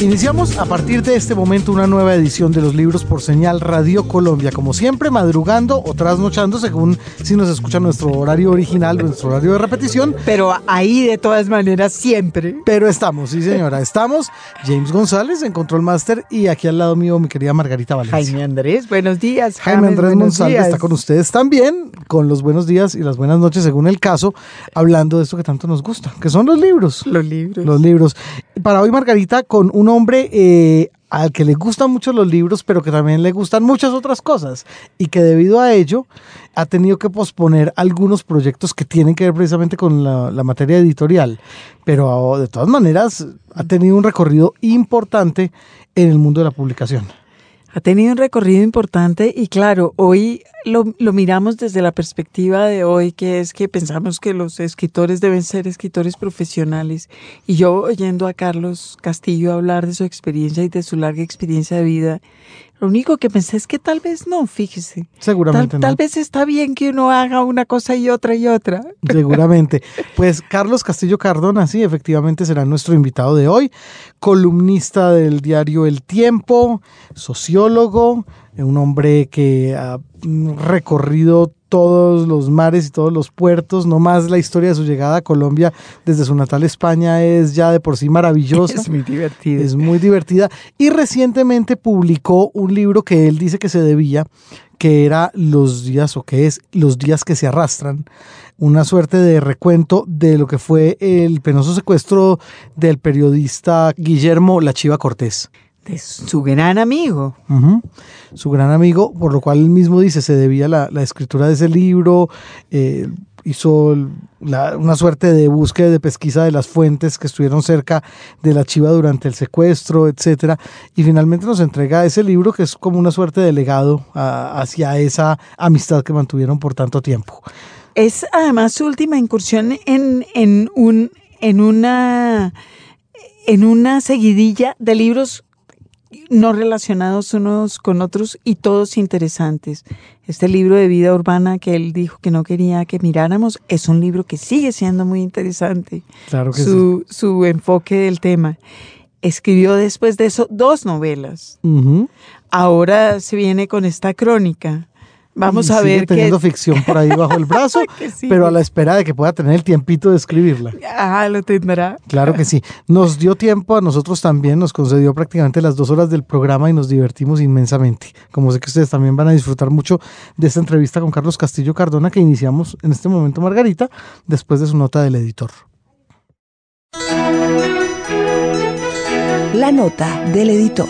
Iniciamos a partir de este momento una nueva edición de los libros por señal Radio Colombia, como siempre madrugando o trasnochando según si nos escucha nuestro horario original, nuestro horario de repetición. Pero ahí de todas maneras siempre. Pero estamos, sí señora, estamos. James González en Control Master y aquí al lado mío mi querida Margarita Valencia. Jaime Andrés, buenos días. Jaime Andrés González está con ustedes también, con los buenos días y las buenas noches según el caso, hablando de esto que tanto nos gusta, que son los libros. Los libros. Los libros. Para hoy Margarita con un hombre eh, al que le gustan mucho los libros, pero que también le gustan muchas otras cosas y que debido a ello ha tenido que posponer algunos proyectos que tienen que ver precisamente con la, la materia editorial. Pero de todas maneras ha tenido un recorrido importante en el mundo de la publicación. Ha tenido un recorrido importante y claro, hoy lo, lo, miramos desde la perspectiva de hoy, que es que pensamos que los escritores deben ser escritores profesionales. Y yo oyendo a Carlos Castillo hablar de su experiencia y de su larga experiencia de vida, lo único que pensé es que tal vez no, fíjese. Seguramente tal, no. Tal vez está bien que uno haga una cosa y otra y otra. Seguramente. Pues Carlos Castillo Cardona, sí, efectivamente será nuestro invitado de hoy, columnista del diario El Tiempo, sociólogo, un hombre que ha recorrido todos los mares y todos los puertos, no más la historia de su llegada a Colombia desde su natal España es ya de por sí maravillosa. Es muy divertida. Es muy divertida. Y recientemente publicó un libro que él dice que se debía, que era Los días, o que es Los días que se arrastran, una suerte de recuento de lo que fue el penoso secuestro del periodista Guillermo La Chiva Cortés. De su gran amigo. Uh -huh. Su gran amigo, por lo cual él mismo dice, se debía la, la escritura de ese libro, eh, hizo la, una suerte de búsqueda, de pesquisa de las fuentes que estuvieron cerca de la chiva durante el secuestro, etcétera, y finalmente nos entrega ese libro que es como una suerte de legado a, hacia esa amistad que mantuvieron por tanto tiempo. Es además su última incursión en, en, un, en, una, en una seguidilla de libros no relacionados unos con otros y todos interesantes. Este libro de vida urbana que él dijo que no quería que miráramos es un libro que sigue siendo muy interesante. Claro que su, sí. su enfoque del tema. Escribió después de eso dos novelas. Uh -huh. Ahora se viene con esta crónica. Vamos y a sigue ver teniendo que... ficción por ahí bajo el brazo, pero a la espera de que pueda tener el tiempito de escribirla. Ah, lo tendrá. Claro que sí. Nos dio tiempo a nosotros también, nos concedió prácticamente las dos horas del programa y nos divertimos inmensamente. Como sé que ustedes también van a disfrutar mucho de esta entrevista con Carlos Castillo Cardona que iniciamos en este momento, Margarita, después de su nota del editor. La nota del editor.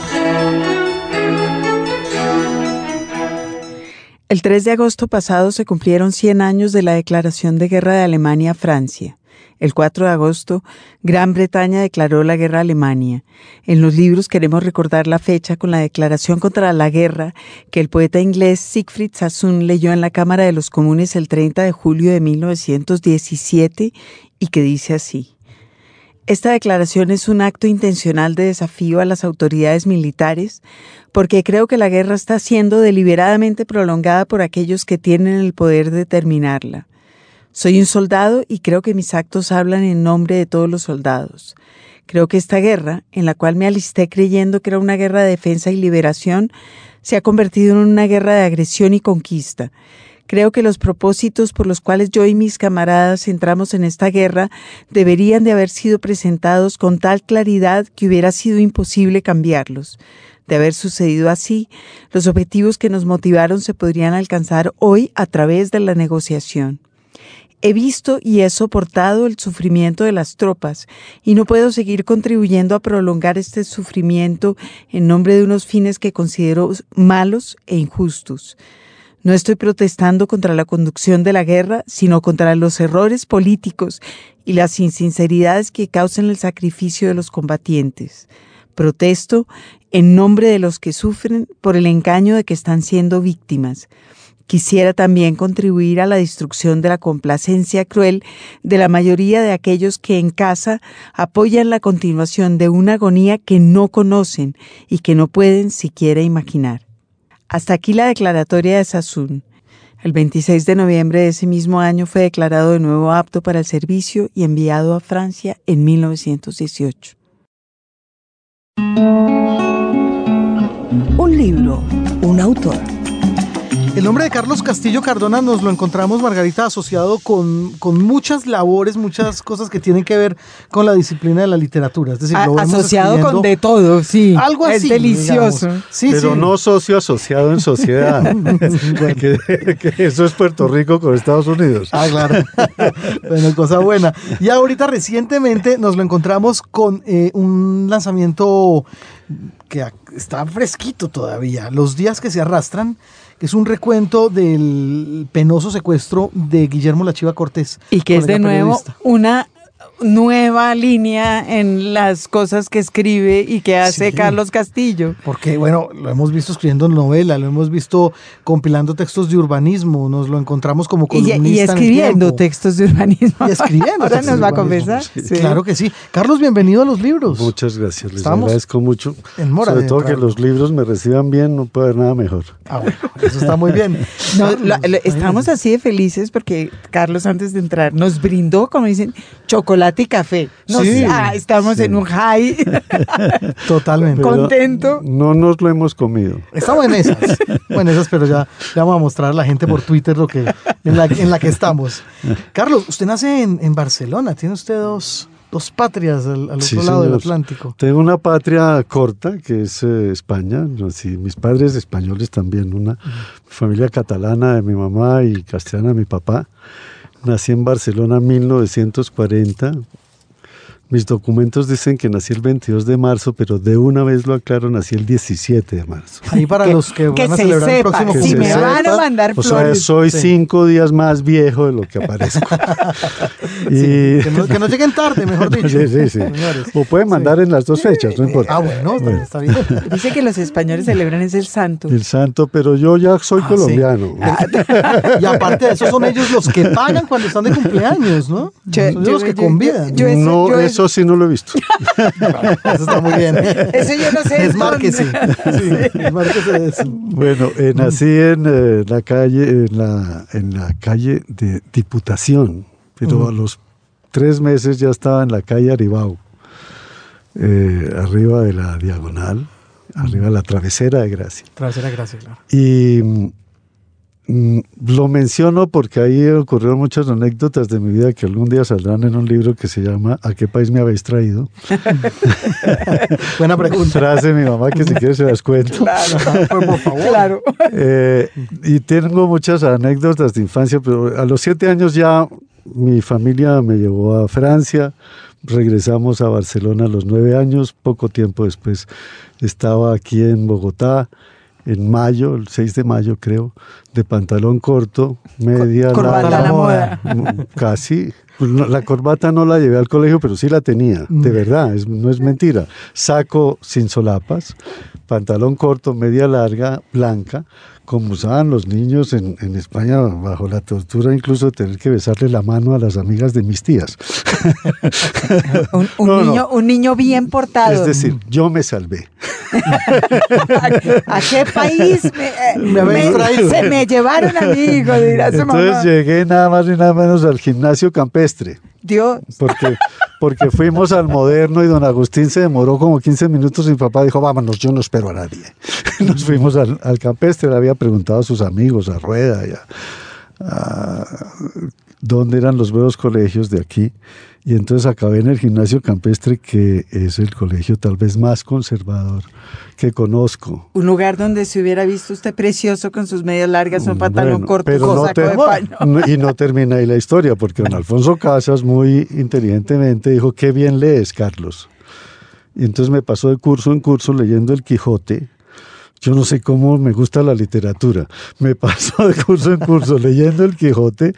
El 3 de agosto pasado se cumplieron 100 años de la declaración de guerra de Alemania a Francia. El 4 de agosto, Gran Bretaña declaró la guerra a Alemania. En los libros queremos recordar la fecha con la declaración contra la guerra que el poeta inglés Siegfried Sassoon leyó en la Cámara de los Comunes el 30 de julio de 1917 y que dice así. Esta declaración es un acto intencional de desafío a las autoridades militares porque creo que la guerra está siendo deliberadamente prolongada por aquellos que tienen el poder de terminarla. Soy un soldado y creo que mis actos hablan en nombre de todos los soldados. Creo que esta guerra, en la cual me alisté creyendo que era una guerra de defensa y liberación, se ha convertido en una guerra de agresión y conquista. Creo que los propósitos por los cuales yo y mis camaradas entramos en esta guerra deberían de haber sido presentados con tal claridad que hubiera sido imposible cambiarlos. De haber sucedido así, los objetivos que nos motivaron se podrían alcanzar hoy a través de la negociación. He visto y he soportado el sufrimiento de las tropas y no puedo seguir contribuyendo a prolongar este sufrimiento en nombre de unos fines que considero malos e injustos. No estoy protestando contra la conducción de la guerra, sino contra los errores políticos y las insinceridades que causan el sacrificio de los combatientes. Protesto en nombre de los que sufren por el engaño de que están siendo víctimas. Quisiera también contribuir a la destrucción de la complacencia cruel de la mayoría de aquellos que en casa apoyan la continuación de una agonía que no conocen y que no pueden siquiera imaginar. Hasta aquí la declaratoria de Sassoon. El 26 de noviembre de ese mismo año fue declarado de nuevo apto para el servicio y enviado a Francia en 1918. Un libro, un autor. El nombre de Carlos Castillo Cardona nos lo encontramos, Margarita, asociado con, con muchas labores, muchas cosas que tienen que ver con la disciplina de la literatura. Es decir, lo vemos asociado con de todo, sí. Algo así. Es delicioso. Sí, Pero sí. no socio asociado en sociedad. que, que eso es Puerto Rico con Estados Unidos. Ah, claro. bueno, cosa buena. Y ahorita recientemente nos lo encontramos con eh, un lanzamiento que está fresquito todavía, Los días que se arrastran, es un recuento del penoso secuestro de Guillermo Lachiva Cortés. Y que es de nuevo periodista. una nueva línea en las cosas que escribe y que hace Sí. Carlos Castillo. Porque, bueno, lo hemos visto escribiendo novela, lo hemos visto compilando textos de urbanismo, nos lo encontramos como Y, columnista. y en el escribiendo textos de urbanismo. Y escribiendo. Ahora textos nos de va a. Sí, Sí. Claro que sí. Carlos, bienvenido a los libros. Muchas gracias, les Estamos agradezco mucho. en mora Sobre de todo que los libros me reciban bien, no puede haber nada mejor. Ah, bueno, eso está muy bien. No, Carlos, lo- lo- estamos así de felices porque Carlos antes de entrar nos brindó, como dicen, chocolate y café. Nos- Sí, ah, estamos sí. en un high. Totalmente. Contento. No nos lo hemos comido. Estamos en esas, en esas, pero ya, ya vamos a mostrar a la gente por Twitter lo que, en, la, en la que estamos. Carlos, usted nace en, en Barcelona, tiene usted dos, dos patrias al, al otro Sí, lado del señor. Atlántico. Tengo una patria corta, que es eh, España. Nací- mis padres españoles también, una familia catalana de mi mamá y castellana de mi papá. Nací en Barcelona en 1940. Mis documentos dicen que nací el 22 de marzo, pero de una vez lo aclaro, nací el 17 de marzo. Ahí para los que, que van a se celebrar el sepa, próximo Que si se me van a mandar O sea, flores. soy Sí. cinco días más viejo de lo que aparezco. y... Que no, que no lleguen tarde, mejor dicho. Sí, sí, sí. O pueden mandar en las dos fechas, no importa. Ah, bueno, Bueno. está bien. Dice que los españoles celebran es el santo. El santo, pero yo ya soy Ah, sí. colombiano. Y aparte de eso, son ellos los que pagan cuando están de cumpleaños, ¿no? Yo- son ellos yo- los que yo- convidan. yo- eso- no, yo- eso sí no lo he visto. Eso está muy bien. Eso yo no sé. Es márquese. Sí, de eso. Bueno, eh, nací en eh, la calle, en la, en la calle de Diputación, pero a los tres meses ya estaba en la calle Aribau, eh, arriba de la diagonal, arriba de la travesera de Gracia. Trasera gracia, claro. Y lo menciono porque ahí ocurrieron muchas anécdotas de mi vida que algún día saldrán en un libro que se llama ¿A qué país me habéis traído? Buena pregunta. Frase mi mamá que si quieres se las cuento. Por, por favor. Claro. Eh, y tengo muchas anécdotas de infancia, pero a los siete años ya mi familia me llevó a Francia, regresamos a Barcelona a los nueve años, poco tiempo después estaba aquí en Bogotá, en mayo, el 6 de mayo creo, de pantalón corto, media Corbata a larga, la moda. Mm, Casi. Pues La corbata no la llevé al colegio, pero sí la tenía, de verdad, es- no es mentira. Saco sin solapas, pantalón corto, media larga, blanca, como usaban los niños en, en España bajo la tortura, incluso de tener que besarle la mano a las amigas de mis tías. Un, un No, no. niño, un niño bien portado. Es decir, yo me salvé. ¿A, a qué país me, Me traído. se me llevaron a mi hijo? Dirá su Entonces mamá. llegué nada más ni nada menos al gimnasio campestre. Dios. Porque, porque fuimos al moderno y don Agustín se demoró como 15 minutos y mi papá dijo, vámonos, yo no espero a nadie. Nos fuimos al, al campestre, le había preguntado a sus amigos, a Rueda, y a- a- dónde eran los buenos colegios de aquí. Y entonces acabé en el gimnasio campestre, que es el colegio tal vez más conservador que conozco. Un lugar donde se hubiera visto usted precioso con sus medias largas, un pantalón Bueno, corto, pero no te- de paño. y no termina ahí la historia, porque don Alfonso Casas muy inteligentemente dijo, qué bien lees, Carlos. Y entonces me pasó de curso en curso leyendo El Quijote. Yo no sé cómo me gusta la literatura. Me pasó de curso en curso leyendo El Quijote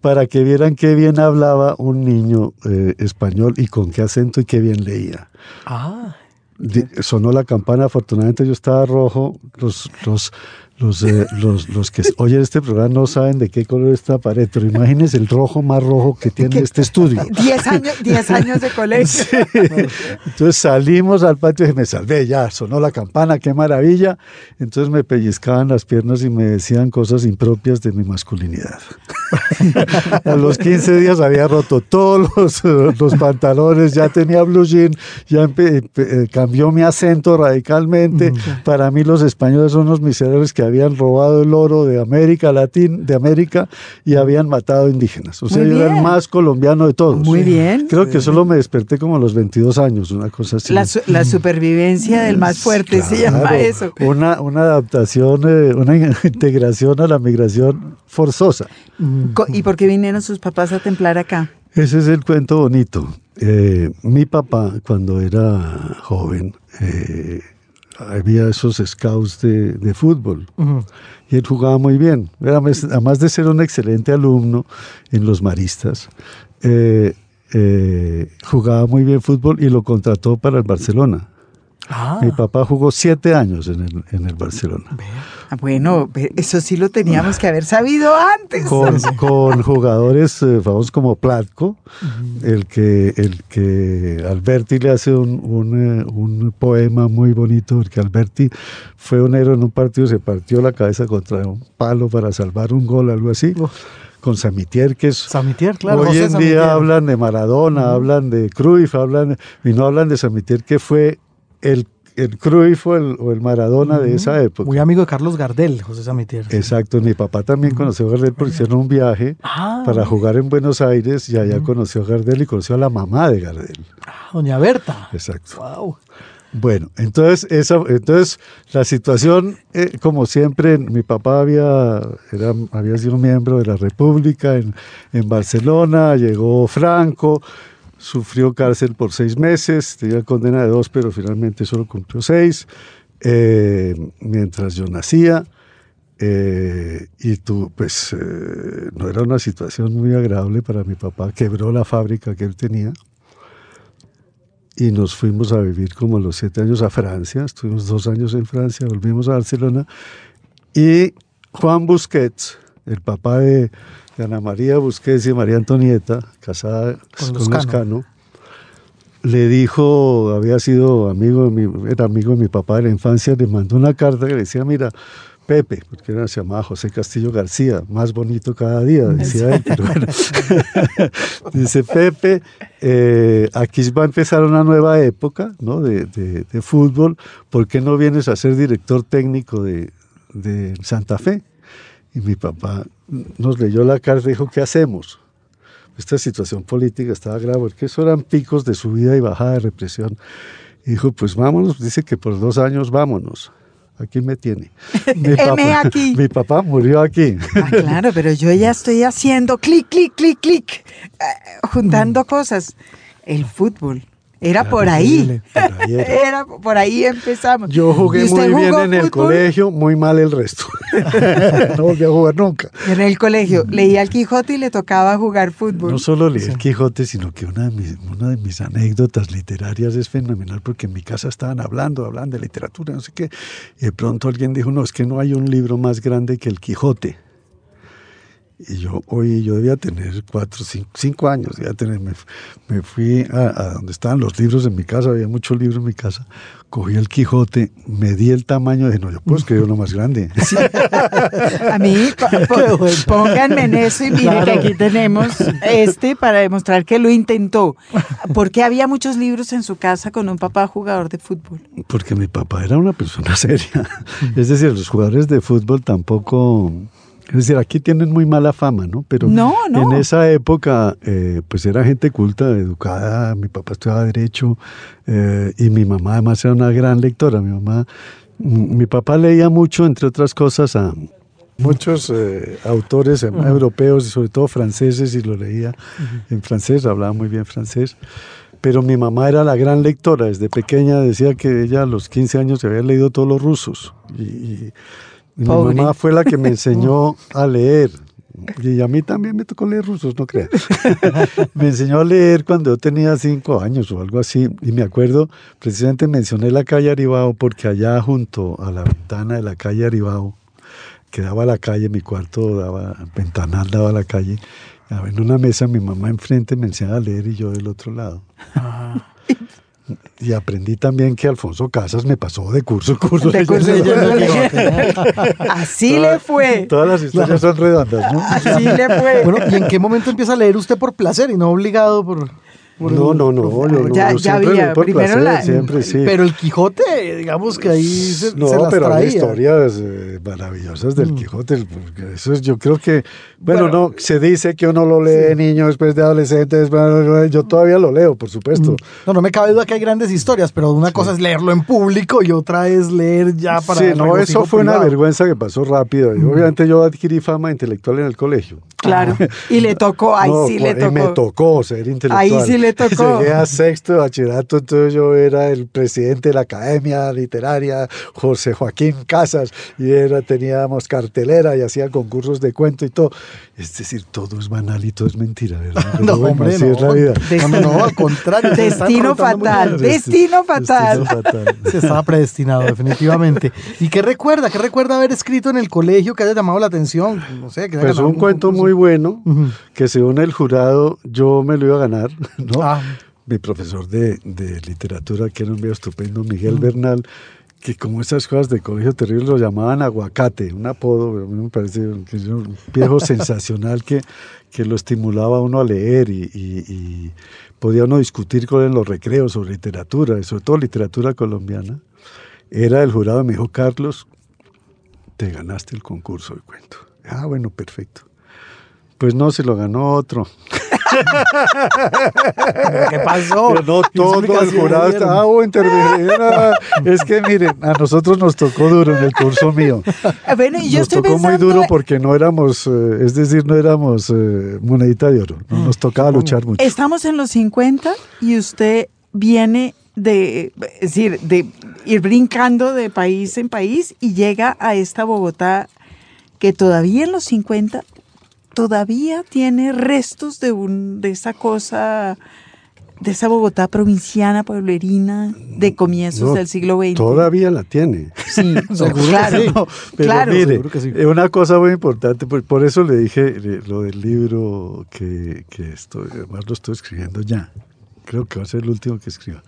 para que vieran qué bien hablaba un niño eh, español y con qué acento y qué bien leía. Ah, sonó la campana, afortunadamente yo estaba rojo, los, los, Los, eh, los, los que oyen este programa no saben de qué color está la pared, pero imagínense el rojo más rojo que tiene este estudio. Diez años, diez años de colegio. Sí. Entonces salimos al patio y me salvé, ya sonó la campana, qué maravilla. Entonces me pellizcaban las piernas y me decían cosas impropias de mi masculinidad. A los 15 días había roto todos los, los pantalones, ya tenía blue jean, ya eh, cambió mi acento radicalmente. Para mí los españoles son unos miserables que habían robado el oro de América Latina, de América y habían matado indígenas. O sea, Muy yo era el más colombiano de todos. Muy bien. Creo que solo me desperté como a los 22 años, una cosa así. La, su- la supervivencia del más fuerte se llama eso. Una, una adaptación, eh, una integración a la migración forzosa. ¿Y por qué vinieron sus papás a templar acá? Ese es el cuento bonito. Eh, mi papá, cuando era joven, eh, había esos scouts de, de fútbol y él jugaba muy bien. Era Además de ser un excelente alumno en los maristas, eh, eh, jugaba muy bien fútbol y lo contrató para el Barcelona. Ah, Mi papá jugó siete años en el, en el Barcelona. Ah, Bueno, eso sí lo teníamos que haber sabido antes. Con, con jugadores eh, famosos como Platko, el que, el que Alberti le hace un, un, eh, un poema muy bonito, porque Alberti fue un héroe en un partido, se partió la cabeza contra un palo para salvar un gol, algo así, Uf. con Samitier, que es Samitier, claro. Hoy en día hablan de Maradona, hablan de Cruyff, hablan, y no hablan de Samitier, que fue el, el Cruyff o el, o el Maradona de esa época. Muy amigo de Carlos Gardel, José Samitier. Exacto, mi papá también conoció a Gardel porque hicieron un viaje Ah, para jugar en Buenos Aires y allá conoció a Gardel y conoció a la mamá de Gardel. ah, Doña Berta. Exacto. Wow. Bueno, entonces, esa, entonces la situación, eh, como siempre, mi papá había, era, había sido miembro de la República en, en Barcelona, llegó Franco, sufrió cárcel por seis meses, tenía condena de dos, pero finalmente solo cumplió seis, eh, mientras yo nacía. eh, y tú, pues, eh, no era una situación muy agradable para mi papá, quebró la fábrica que él tenía y nos fuimos a vivir como a los siete años a Francia, estuvimos dos años en Francia, volvimos a Barcelona y Juan Busquets, el papá de, de Ana María Busquets y María Antonieta, casada Con con, Lozcano. Lozcano, le dijo, había sido amigo de mi, era amigo de mi papá de la infancia, le mandó una carta que le decía, mira, Pepe, porque era, se llamaba José Castillo García, más bonito cada día, decía él, pero bueno. Dice Pepe, eh, aquí va a empezar una nueva época ¿no? de, de- de fútbol, ¿por qué no vienes a ser director técnico de, de Santa Fe? Y mi papá nos leyó la carta y dijo, ¿qué hacemos? Esta situación política estaba grave, porque eso eran picos de subida y bajada de represión. Y dijo, pues vámonos, dice que por dos años vámonos. Aquí me tiene. Mi Heme aquí. mi papá murió aquí. Ah, claro, pero yo ya estoy haciendo clic, clic, clic, clic, eh, juntando cosas. El fútbol. Era por ahí. Por ahí era. Era por ahí empezamos. Yo jugué ¿Y usted muy bien en el colegio, muy mal el resto. no volví a jugar nunca. En el colegio leía el Quijote y le tocaba jugar fútbol. No solo leí el Quijote, sino que una de, mis, una de mis anécdotas literarias es fenomenal porque en mi casa estaban hablando, hablan de literatura, no sé qué, y de pronto alguien dijo, no, es que no hay un libro más grande que el Quijote. Y yo, oye, yo debía tener cuatro, cinco, cinco años, debía tener, me, me fui a, a donde estaban los libros en mi casa, había muchos libros en mi casa, cogí el Quijote, medí el tamaño, dije, no, yo puedo escribir uno más grande. A mí, po- po- pónganme en eso y miren que aquí tenemos este para demostrar que lo intentó. Porque había muchos libros en su casa con un papá jugador de fútbol. Porque mi papá era una persona seria. Es decir, los jugadores de fútbol tampoco... Es decir, aquí tienen muy mala fama, ¿no? Pero No, no. en esa época, eh, pues era gente culta, educada. Mi papá estudiaba Derecho eh, y mi mamá además era una gran lectora. Mi mamá... Mi papá leía mucho, entre otras cosas, a muchos eh, autores eh, europeos y sobre todo franceses y lo leía en francés, hablaba muy bien francés. Pero mi mamá era la gran lectora, desde pequeña decía que ella a los 15 años se había leído todos los rusos. Y- y mi Pobre. mamá fue la que me enseñó a leer. Y a mí también me tocó leer rusos, no creas. me enseñó a leer cuando yo tenía cinco años o algo así. Y me acuerdo, precisamente mencioné la calle Aribao porque allá junto a la ventana de la calle Aribao que daba a la calle, mi cuarto daba, ventanal daba a la calle. En una mesa mi mamá enfrente me enseñaba a leer y yo del otro lado. Ah. Y aprendí también que Alfonso Casas me pasó de curso en curso. De curso curso. Así le fue. Todas las historias son redondas, ¿no? Así le fue. Bueno, ¿y en qué momento empieza a leer usted por placer y no obligado por...? No, no, no, yo, no, Ya- yo ya siempre había, por primero placer, la- siempre, sí. Pero el Quijote, digamos que ahí se, No, se las pero hay historias eh, maravillosas del Quijote. el- porque Eso es, yo creo que, bueno, Bueno, no, se dice que uno lo lee de niño, después de adolescente, después- yo todavía lo leo, por supuesto. No, no me cabe duda que hay grandes historias, pero una cosa es leerlo en público y otra es leer ya para... sí, no, eso fue una vergüenza que pasó rápido. Y obviamente yo adquirí fama intelectual en el colegio. Claro. Y le tocó, ahí No, sí le y tocó. me tocó ser intelectual. Ahí sí le tocó. Llegué a sexto de bachillerato, entonces yo era el presidente de la Academia Literaria, José Joaquín Casas, y era, teníamos cartelera y hacía concursos de cuento y todo. Es decir, todo es banal y todo es mentira, ¿verdad? Pero No, bueno, hombre, así no. es la vida. No, no, no, al contrario. Destino fatal. Destino fatal. Destino fatal. Se estaba predestinado, definitivamente. ¿Y qué recuerda? ¿Qué recuerda haber escrito en el colegio que haya llamado la atención? No sé, que Pues un cuento concurso. muy bueno, que según el jurado yo me lo iba a ganar, ¿no? Ah. Mi profesor de, de literatura, que era un viejo estupendo, Miguel Bernal, que como esas cosas de colegio terrible lo llamaban aguacate, un apodo, pero a mí me parece un viejo sensacional que, que lo estimulaba a uno a leer y, y- y podía uno discutir con él en los recreos sobre literatura, y sobre todo literatura colombiana. Era el jurado, me dijo, Carlos, te ganaste el concurso de cuento. Ah, bueno, perfecto. Pues no, se lo ganó otro. ¿Qué pasó? Pero no ¿Qué todo el jurado estaba oh, interviniendo. Es que miren, a nosotros nos tocó duro en el curso mío. Ah, Bueno, y yo nos estoy tocó muy duro porque no éramos, eh, es decir, no éramos eh, monedita de oro. no Nos tocaba luchar mucho. estamos en los 50 y usted viene de, es decir, de ir brincando de país en país y llega a esta Bogotá que todavía en los 50 todavía tiene restos de un de esa cosa de esa Bogotá provinciana, pueblerina, de comienzos No, del siglo XX. Todavía la tiene. Sí, Seguro que claro, sí. No, pero claro. mire, Seguro que sí. eh, una cosa muy importante, por, por eso le dije eh, lo del libro que, que estoy, además lo estoy escribiendo ya. Creo que va a ser el último que escriba.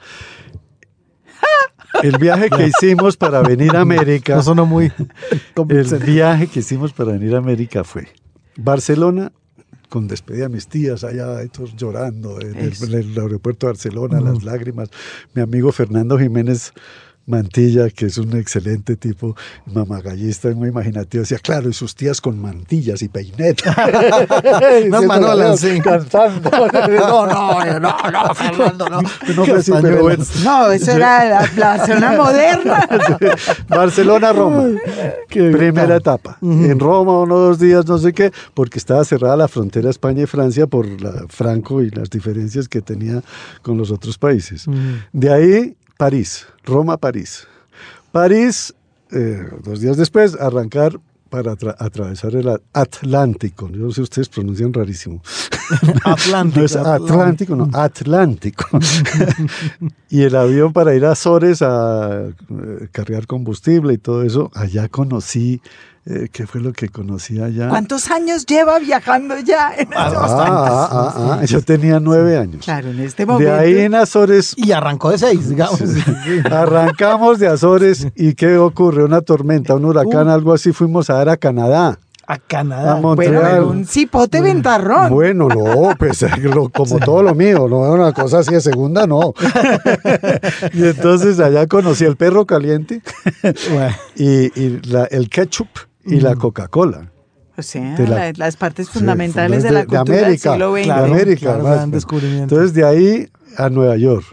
El viaje que hicimos para venir a América, No sonó muy el viaje que hicimos para venir a América fue Barcelona, con despedida a mis tías allá, todos llorando en el, Eso. en el aeropuerto de Barcelona, las lágrimas. Mi amigo Fernando Jiménez Mantilla, que es un excelente tipo, mamagallista, muy imaginativo, decía, claro, y sus tías con mantillas y peineta. Unas manolas, sí. Cantando. No, no, no, no, Fernando, no. No pero bueno. No, eso era la, la zona moderna. Barcelona-Roma. Primera etapa. En Roma, uno o dos días, no sé qué, porque estaba cerrada la frontera España y Francia por la Franco y las diferencias que tenía con los otros países. De ahí, París. Roma-París. París, eh, dos días después, arrancar para atra- atravesar el Atlántico. Yo no sé si ustedes pronuncian rarísimo. Atlántico. No es Atlántico, no, Atlántico. y el avión para ir a Azores a eh, cargar combustible y todo eso, allá conocí, eh, ¿qué fue lo que conocí allá? ¿Cuántos años lleva viajando ya? En Ah, estos- ah, ah, ah, yo tenía nueve años. Claro, en este De momento. ahí en Azores Y arrancó de seis, digamos. arrancamos de Azores y ¿qué ocurre? Una tormenta, un huracán, Uh. algo así, fuimos a dar a Canadá. A A Canadá. Bueno, Montreal. pero un cipote ventarrón. Bueno, no, pues lo- como todo lo mío, no una cosa así de segunda, no. y entonces allá conocí el perro caliente Bueno, y, y la- el ketchup y la Coca-Cola. O sea, De la- la- las partes fundamentales de, de- la de cultura América, del siglo XX. de América. claro, además, gran pues. descubrimiento. Entonces de ahí a Nueva York,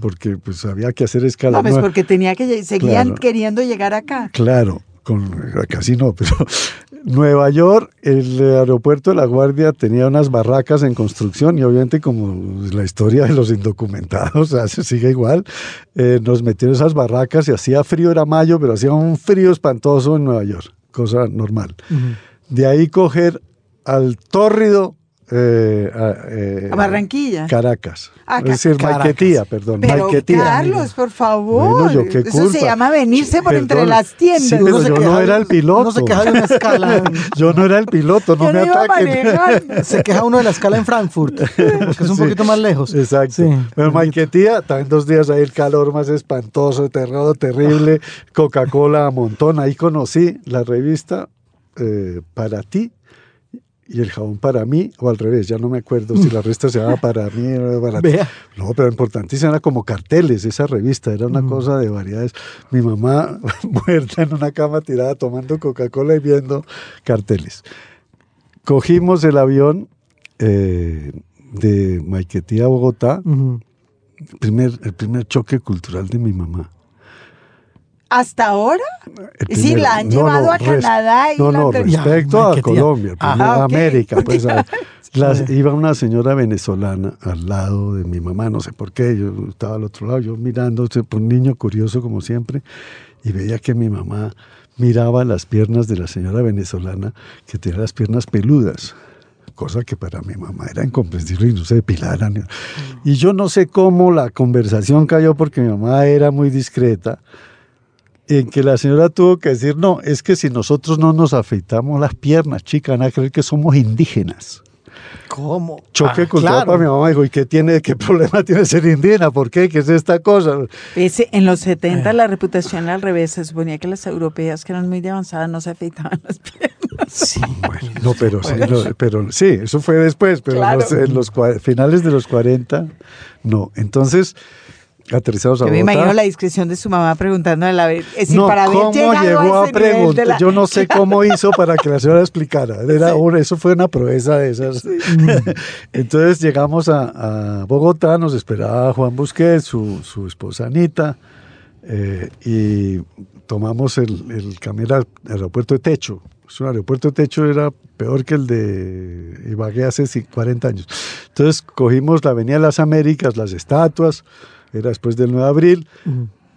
porque pues había que hacer escala. No, pues porque tenía que seguían Claro. queriendo llegar acá. Claro, con, casi no, pero Nueva York, el aeropuerto de La Guardia tenía unas barracas en construcción y obviamente como la historia de los indocumentados o sea, se sigue igual, eh, nos metieron esas barracas y hacía frío, era mayo, pero hacía un frío espantoso en Nueva York, cosa normal. De ahí coger al tórrido eh, a, eh, A Barranquilla. Caracas. Ah, es decir, Caracas. Maiquetía, perdón. Pero Maiquetía. Carlos, por favor. Bueno, yo qué Eso se llama venirse por entre las tiendas. Sí, pero yo no era el piloto. Uno se queja de una escala. Yo no era el piloto, no Yo me no ataquen. Se queja uno de la escala en Frankfurt, porque es un Sí, poquito más lejos. Exacto. Sí. Pero Maiquetía, también dos días ahí el calor más espantoso, terror terrible, Coca-Cola a montón. Ahí conocí la revista eh, Para ti y el jabón para mí, o al revés, ya no me acuerdo si la revista se llamaba para mí o para. No, pero importantísima, era como carteles esa revista, era una cosa de variedades. Mi mamá muerta en una cama tirada tomando Coca-Cola y viendo carteles. Cogimos el avión eh, de Maiquetía a Bogotá, primer, el primer choque cultural de mi mamá. ¿Hasta ahora? El Sí, primer- la han no, llevado no, a res- Canadá y No, la no, respecto Ya, a. Colombia, Ah, a ok. América. Pues, a- las- iba una señora venezolana al lado de mi mamá, no sé por qué, yo estaba al otro lado, yo mirando, un niño curioso como siempre, y veía que mi mamá miraba las piernas de la señora venezolana, que tenía las piernas peludas cosa que para mi mamá era incomprensible y no se depilaran. Y yo no sé cómo la conversación cayó porque mi mamá era muy discreta, en que la señora tuvo que decir, no, es que si nosotros no nos afeitamos las piernas, chica, van a creer que somos indígenas. ¿Cómo? Choque Ah, cultural claro. para mi mamá. Dijo, ¿y qué, tiene, qué problema tiene ser indígena? ¿Por qué? ¿Qué es esta cosa? Ese, en los 70 la reputación al revés. Se suponía que las europeas, que eran muy de avanzadas, no se afeitaban las piernas. Sí. No, pero sí, no, pero sí, eso fue después, pero Claro. en los, en los cua- finales de los 40, no. Entonces, aterrizamos a Yo me imagino la discreción de su mamá preguntándole a ver, es decir, no, para ¿cómo llegó a a, preguntar? la- Yo no sé cómo hizo para que la señora explicara. Era una- eso fue una proeza de esas. Entonces llegamos a, a Bogotá, nos esperaba Juan Busquets, su, su esposa Anita, eh, y tomamos el, el camión al aeropuerto de Techo. Es un aeropuerto de Techo era peor que el de Ibagué hace ci- 40 años. Entonces cogimos la Avenida de las Américas, las estatuas, era después del 9 de abril,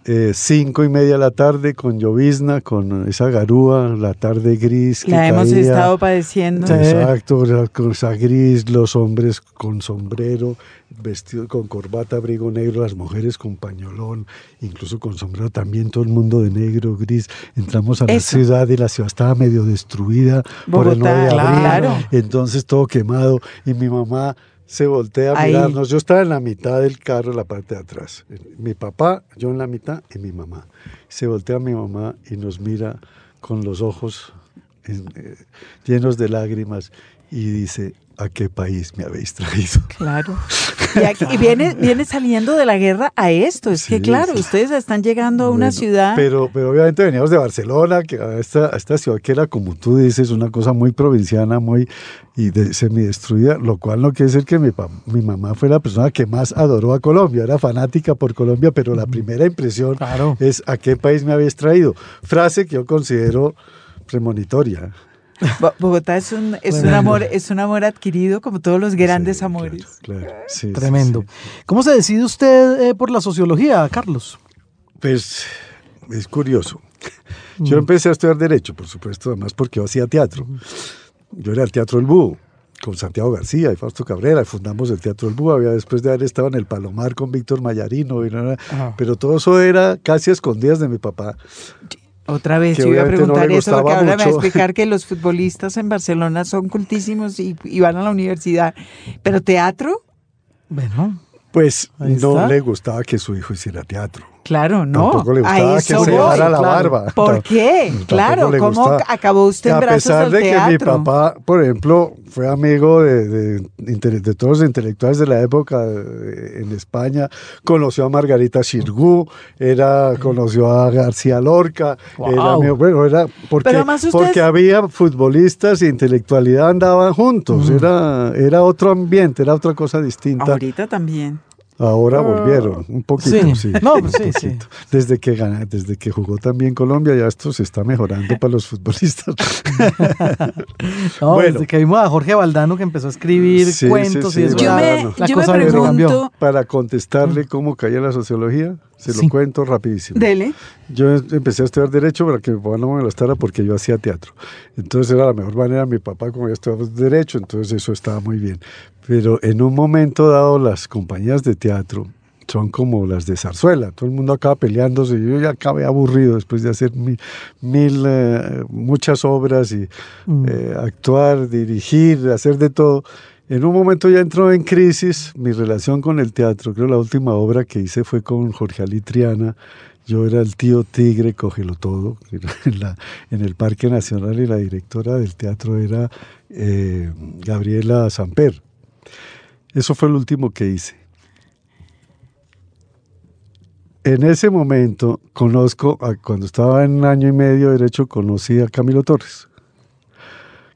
eh, cinco y media de la tarde con llovizna, con esa garúa, la tarde gris. que La hemos caía. estado padeciendo. Exacto, la cosa gris, los hombres con sombrero, vestido con corbata, abrigo negro, las mujeres con pañolón, incluso con sombrero también, todo el mundo de negro, gris. Entramos a la Eso. ciudad y la ciudad estaba medio destruida por el 9 de Bogotá, abril, claro. entonces todo quemado y mi mamá se voltea a Ahí. mirarnos. Yo estaba en la mitad del carro, en la parte de atrás. Mi papá, yo en la mitad y mi mamá. Se voltea mi mamá y nos mira con los ojos en- eh, llenos de lágrimas y dice, ¿a qué país me habéis traído? Claro. Y, aquí- y viene, viene saliendo de la guerra a esto. Es que, claro, sí. ustedes están llegando a una Bueno, ciudad. Pero, pero obviamente veníamos de Barcelona, que a esta, a esta ciudad que era, como tú dices, una cosa muy provinciana, muy y de, semidestruida, lo cual no quiere decir que mi, mi mamá fue la persona que más adoró a Colombia, era fanática por Colombia, pero la primera impresión Claro. es ¿a qué país me habéis traído? Frase que yo considero premonitoria. Bo- Bogotá es un, es un amor, es un amor adquirido como todos los grandes Sí, amores. Claro, claro. Sí, sí, Tremendo. sí. ¿Cómo se decide usted eh, por la sociología, Carlos? Pues es curioso. Mm. Yo empecé a estudiar Derecho, por supuesto, además porque yo hacía teatro. Yo era el Teatro del Búho, con Santiago García y Fausto Cabrera, y fundamos el Teatro del Búho. Había después de haber estado en el Palomar con Víctor Mayarino, y no pero todo eso era casi a escondidas de mi papá. Otra vez, yo iba a no preguntar eso, porque ahora me va a explicar que los futbolistas en Barcelona son cultísimos y, y van a la universidad. Pero teatro, Bueno, Pues no está. le gustaba que su hijo hiciera teatro. Claro, no. Tampoco le a gustaba que eso se dejara la claro. barba. ¿Por qué? Tampoco Claro, ¿cómo gustaba. acabó usted en a brazos pesar al de que mi papá, por ejemplo, fue amigo de, de, intele- de todos los intelectuales de la época eh, en España, conoció a Margarita Xirgu, era, conoció a García Lorca, Wow. era amigo- bueno, era porque, Pero además ustedes- porque había futbolistas e intelectualidad andaban juntos, era, era otro ambiente, era otra cosa distinta. Ahorita también. Ahora volvieron, un poquito, sí. sí. No, un pues sí, sí. Desde que gana, desde que jugó también Colombia, ya esto se está mejorando para los futbolistas. no, Bueno. desde que vimos a Jorge Valdano que empezó a escribir Sí, cuentos sí, y eso, Yo me, la yo me cosa cambió. para contestarle cómo caía la sociología, Se Sí. lo cuento rapidísimo. Dele. Yo empecé a estudiar Derecho para que mi papá no me molestara porque yo hacía teatro. Entonces era la mejor manera. Mi papá, como ya estudiaba Derecho, entonces eso estaba muy bien. Pero en un momento dado, las compañías de teatro son como las de Zarzuela. Todo el mundo acaba peleándose. Yo ya acabé aburrido después de hacer mil, mil, eh, muchas obras y Mm. eh, actuar, dirigir, hacer de todo. En un momento ya entró en crisis mi relación con el teatro. Creo la última obra que hice fue con Jorge Ali Triana. Yo era el tío tigre, cógelo todo, en el Parque Nacional y la directora del teatro era eh, Gabriela Samper. Eso fue lo último que hice. En ese momento conozco, a- cuando estaba en un año y medio de derecho, conocí a Camilo Torres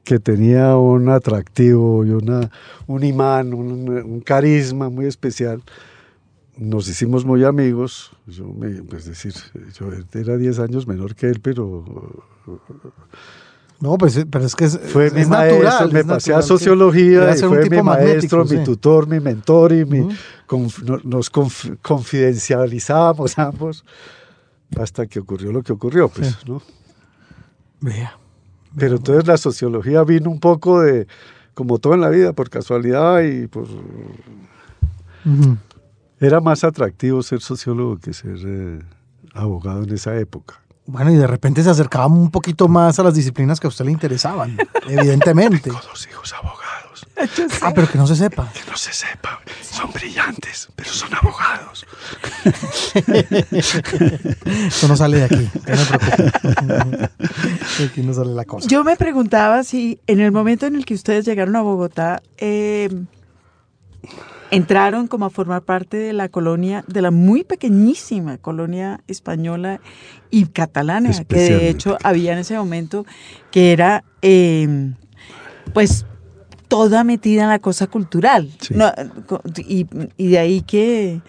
que tenía un atractivo y una, un imán, un, un carisma muy especial. Nos hicimos muy amigos. Yo me, pues decir, yo era 10 años menor que él, pero No, pues, pero es que es, fue es mi maestro. natural. Me es pasé a natural sociología y fue mi maestro, mi tutor, mi mentor y mi, Ujú. conf- no- nos conf- confidencializábamos ambos hasta que ocurrió lo que ocurrió, pues, Sí. ¿no? Vea. Pero entonces la sociología vino un poco de, como todo en la vida, por casualidad y por... Era más atractivo ser sociólogo que ser eh, abogado en esa época. Bueno, y de repente se acercaba un poquito más a las disciplinas que a usted le interesaban, evidentemente. Dos hijos abogados, Ah, pero que no se sepa. que no se sepa, son brillantes, pero son abogados. Eso no sale de aquí, no me preocupe. De aquí no sale la cosa. Yo me preguntaba si en el momento en el que ustedes llegaron a Bogotá, eh, entraron como a formar parte de la colonia, de la muy pequeñísima colonia española y catalana, que de hecho había en ese momento, que era eh, pues toda metida en la cosa cultural. Sí. No, co- y, y de ahí que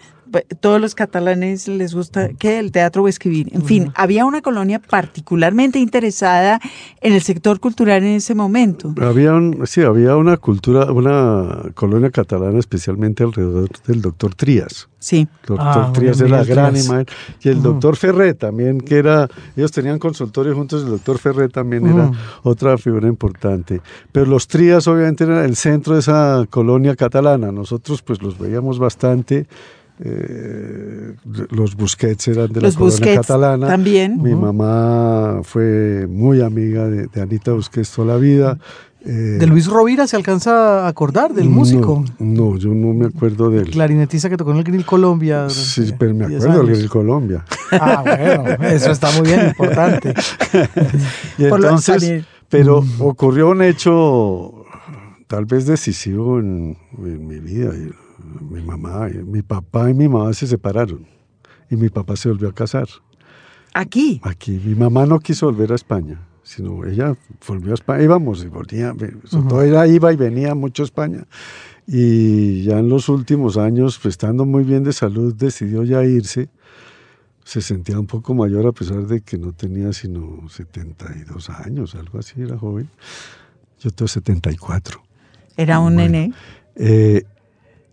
todos los catalanes les gusta que el teatro o escribir. En fin, había una colonia particularmente interesada en el sector cultural en ese momento. Había, un- sí, había una cultura, una colonia catalana especialmente alrededor del doctor Trías. Sí. Doctor Ah, Trías era gran Trías. imagen. Y el Ujú. doctor Ferré también, que era, ellos tenían consultorio juntos, el doctor Ferré también era Ujú. otra figura importante. Pero los Trías obviamente eran el centro de esa colonia catalana. Nosotros pues los veíamos bastante. Eh, los Busquets eran de Los la colonia Busquets catalana. también. Mi mamá fue muy amiga de, de Anita Busquets toda la vida. Eh, De Luis Rovira se alcanza a acordar, del músico. No, no, yo no me acuerdo del... Clarinetista que tocó en el Grill Colombia. Sí, pero me 10 acuerdo del. Grill Colombia. Ah, bueno, eso está muy bien, importante. Y entonces, pero Mm. ocurrió un hecho tal vez decisivo en, en mi vida. Y Mi mamá, mi papá y mi mamá se separaron y mi papá se volvió a casar Aquí. aquí. Mi mamá no quiso volver a España, sino ella volvió a España. Íbamos y volvía, todo ella iba y venía mucho a España. Y ya en los últimos años, pues, estando muy bien de salud, decidió ya irse. Se sentía un poco mayor a pesar de que no tenía sino 72 años, algo así, era joven. Yo tengo 74. Era un Bueno. nene. Eh,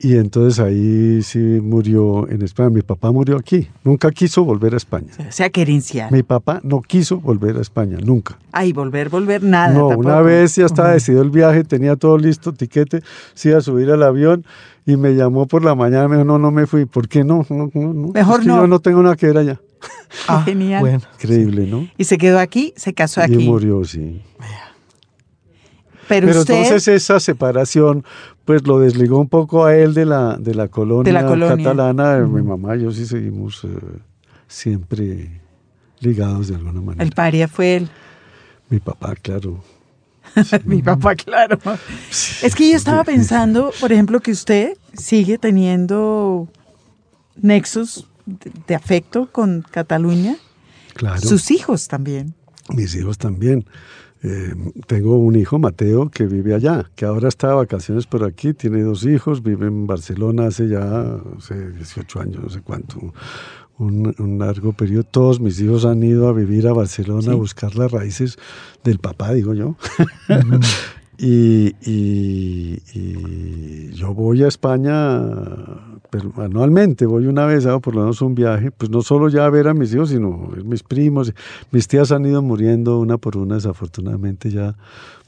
y entonces ahí sí murió en España. Mi papá murió aquí. Nunca quiso volver a España. O sea, querencial. Mi papá no quiso volver a España, nunca. Ay, volver, volver, nada. no, tampoco. una vez ya estaba decidido el viaje, tenía todo listo, tiquete, se iba a subir al avión y me llamó por la mañana, me dijo, no, no me fui. ¿Por qué no? no, no, no. Mejor Es que no. Yo no tengo nada que ver allá. Ah, Genial. Bueno, Increíble, ¿no? Y se quedó aquí, se casó Y aquí. murió, sí. Pero, Pero usted, entonces esa separación, pues lo desligó un poco a él de la, de la colonia, De la colonia. catalana. Mi mamá y yo sí seguimos eh, siempre ligados de alguna manera. el paria fue él. Mi papá, claro. Mi papá, claro. Es que yo estaba pensando, por ejemplo, que usted sigue teniendo nexos de, de afecto con Cataluña. Claro. Sus hijos también. Mis hijos también. Eh, tengo un hijo, Mateo, que vive allá, que ahora está de vacaciones por aquí, tiene dos hijos, vive en Barcelona hace ya hace 18 años, no sé cuánto, un, un largo periodo. Todos mis hijos han ido a vivir a Barcelona a buscar las raíces del papá, digo yo. Y, y- y yo voy a España pero anualmente, voy una vez, hago por lo menos un viaje, pues no solo ya a ver a mis hijos, sino ver mis primos. Mis tías han ido muriendo una por una, desafortunadamente ya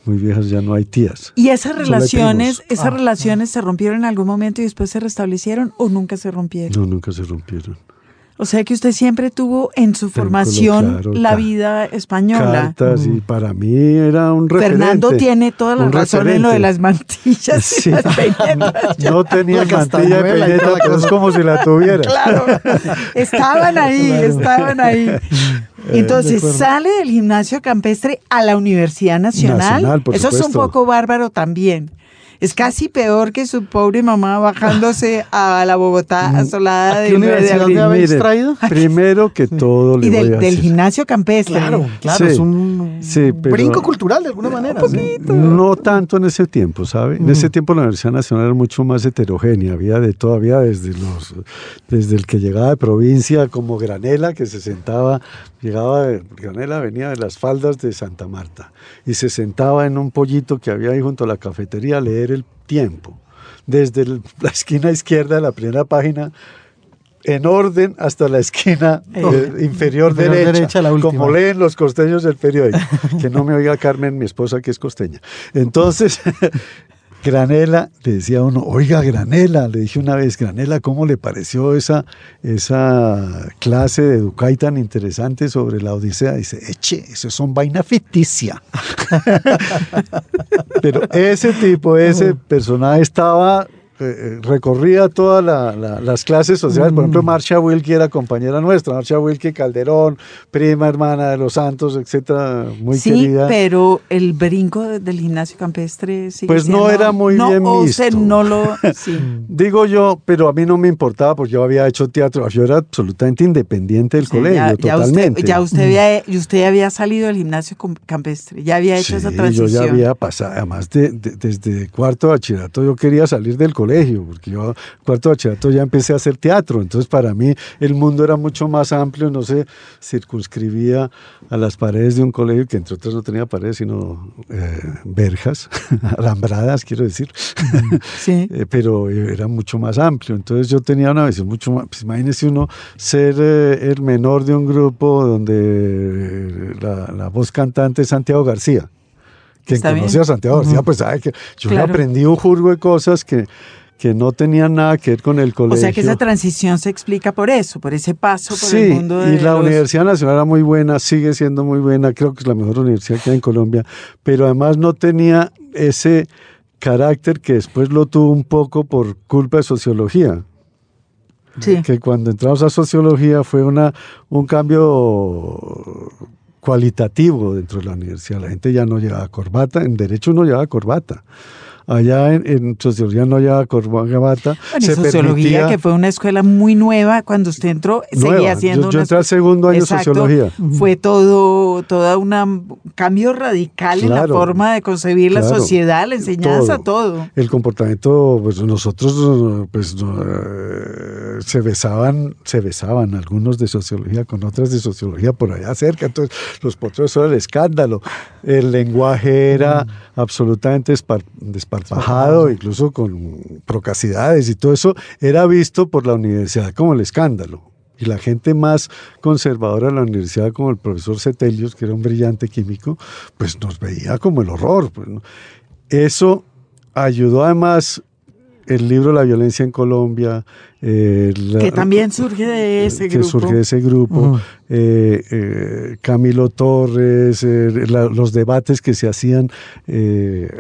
muy viejas, ya no hay tías. ¿Y esas relaciones, esas relaciones se rompieron en algún momento y después se restablecieron o nunca se rompieron? No, nunca se rompieron. O sea que usted siempre tuvo en su formación claro, la vida española. Cartas, y para mí era un referente. Fernando tiene toda la razón en lo de las mantillas Sí. y las peinetas. No tenía La mantilla y la pero es como si la tuviera. Claro, estaban ahí, Claro. estaban ahí. Eh, Entonces sale del gimnasio campestre a la Universidad Nacional. Nacional, por Eso es un poco bárbaro también. Es casi peor que su pobre mamá bajándose a la Bogotá asolada ¿A de qué 9 de universidad me habéis traído? Primero que todo le Y voy del, a del decir. gimnasio campestre. Claro, claro, Sí, es un sí, pero- brinco cultural de alguna manera. sí. No tanto en ese tiempo, ¿sabe? En ese tiempo la Universidad Nacional era mucho más heterogénea, había de todavía desde los desde el que llegaba de provincia como Granela que se sentaba, llegaba de Granela venía de las faldas de Santa Marta y se sentaba en un pollito que había ahí junto a la cafetería a leer el tiempo. Desde el- la esquina izquierda de la primera página en orden hasta la esquina eh, inferior, Inferior derecha, derecha, la última. como leen los costeños del periódico. Que no me oiga Carmen, mi esposa, que es costeña. Entonces, Granela, le decía uno, oiga, Granela, le dije una vez, Granela, ¿cómo le pareció esa, esa clase de Ducay tan interesante sobre la Odisea? Dice, eche, eso son vaina ficticia. Pero ese tipo, ese personaje estaba, eh, eh, recorría todas la- la- las clases sociales. Por ejemplo, Marcia Wilkie era compañera nuestra. Marcia Wilkie Calderón, prima hermana de los Santos, etcétera, muy sí, querida. pero el brinco de- del gimnasio campestre sigue Pues no era muy no, bien o sea, no lo... sí. Digo yo, pero a mí no me importaba porque yo había hecho teatro. Yo era absolutamente independiente del Sí, colegio, ya, ya totalmente. usted, ya usted había, y usted había salido del gimnasio campestre, ya había hecho esa transición. yo ya había pasado, además de, de- desde cuarto de bachillerato yo quería salir del colegio, porque yo cuarto bachillerato ya empecé a hacer teatro, entonces para mí el mundo era mucho más amplio, no se circunscribía a las paredes de un colegio que entre otras no tenía paredes, sino eh, verjas, alambradas, quiero decir, Sí. Eh, pero era mucho más amplio, entonces yo tenía una visión mucho más, pues imagínese uno ser eh, el menor de un grupo donde eh, la, la voz cantante es Santiago García. Quien Está conoce bien. a Santiago García, pues sabe que yo Claro. aprendí un jurgo de cosas que, que no tenían nada que ver con el O colegio. sea que esa transición se explica por eso, por ese paso por Sí, el mundo de y la los- Universidad Nacional era muy buena, sigue siendo muy buena, creo que es la mejor universidad que hay en Colombia, pero además no tenía ese carácter que después lo tuvo un poco por culpa de sociología. Sí. que cuando entramos a sociología fue una, un cambio cualitativo dentro de la universidad. La gente ya no llevaba corbata, en derecho no llevaba corbata. Allá en, en sociología no llevaba corbata. Bueno, se sociología, permitía- que fue una escuela muy nueva, cuando usted entró, Nueva. seguía siendo Yo- yo una entré al segundo año de sociología. Fue todo, toda una un cambio radical en la forma de concebir la sociedad, la enseñanza, todo. El comportamiento, pues nosotros, pues no, eh, se besaban, se besaban algunos de sociología con otras de sociología por allá cerca, entonces los potros era el escándalo. El lenguaje era absolutamente espar- desparpajado, incluso con procacidades y todo eso, era visto por la universidad como el escándalo. Y la gente más conservadora de la universidad, como el profesor Cetelius, que era un brillante químico, pues nos veía como el horror. pues, ¿no? Eso ayudó además el libro La violencia en Colombia. Eh, la- Que también surge de ese que grupo. surge de ese grupo. Eh, eh, Camilo Torres, la- los debates que se hacían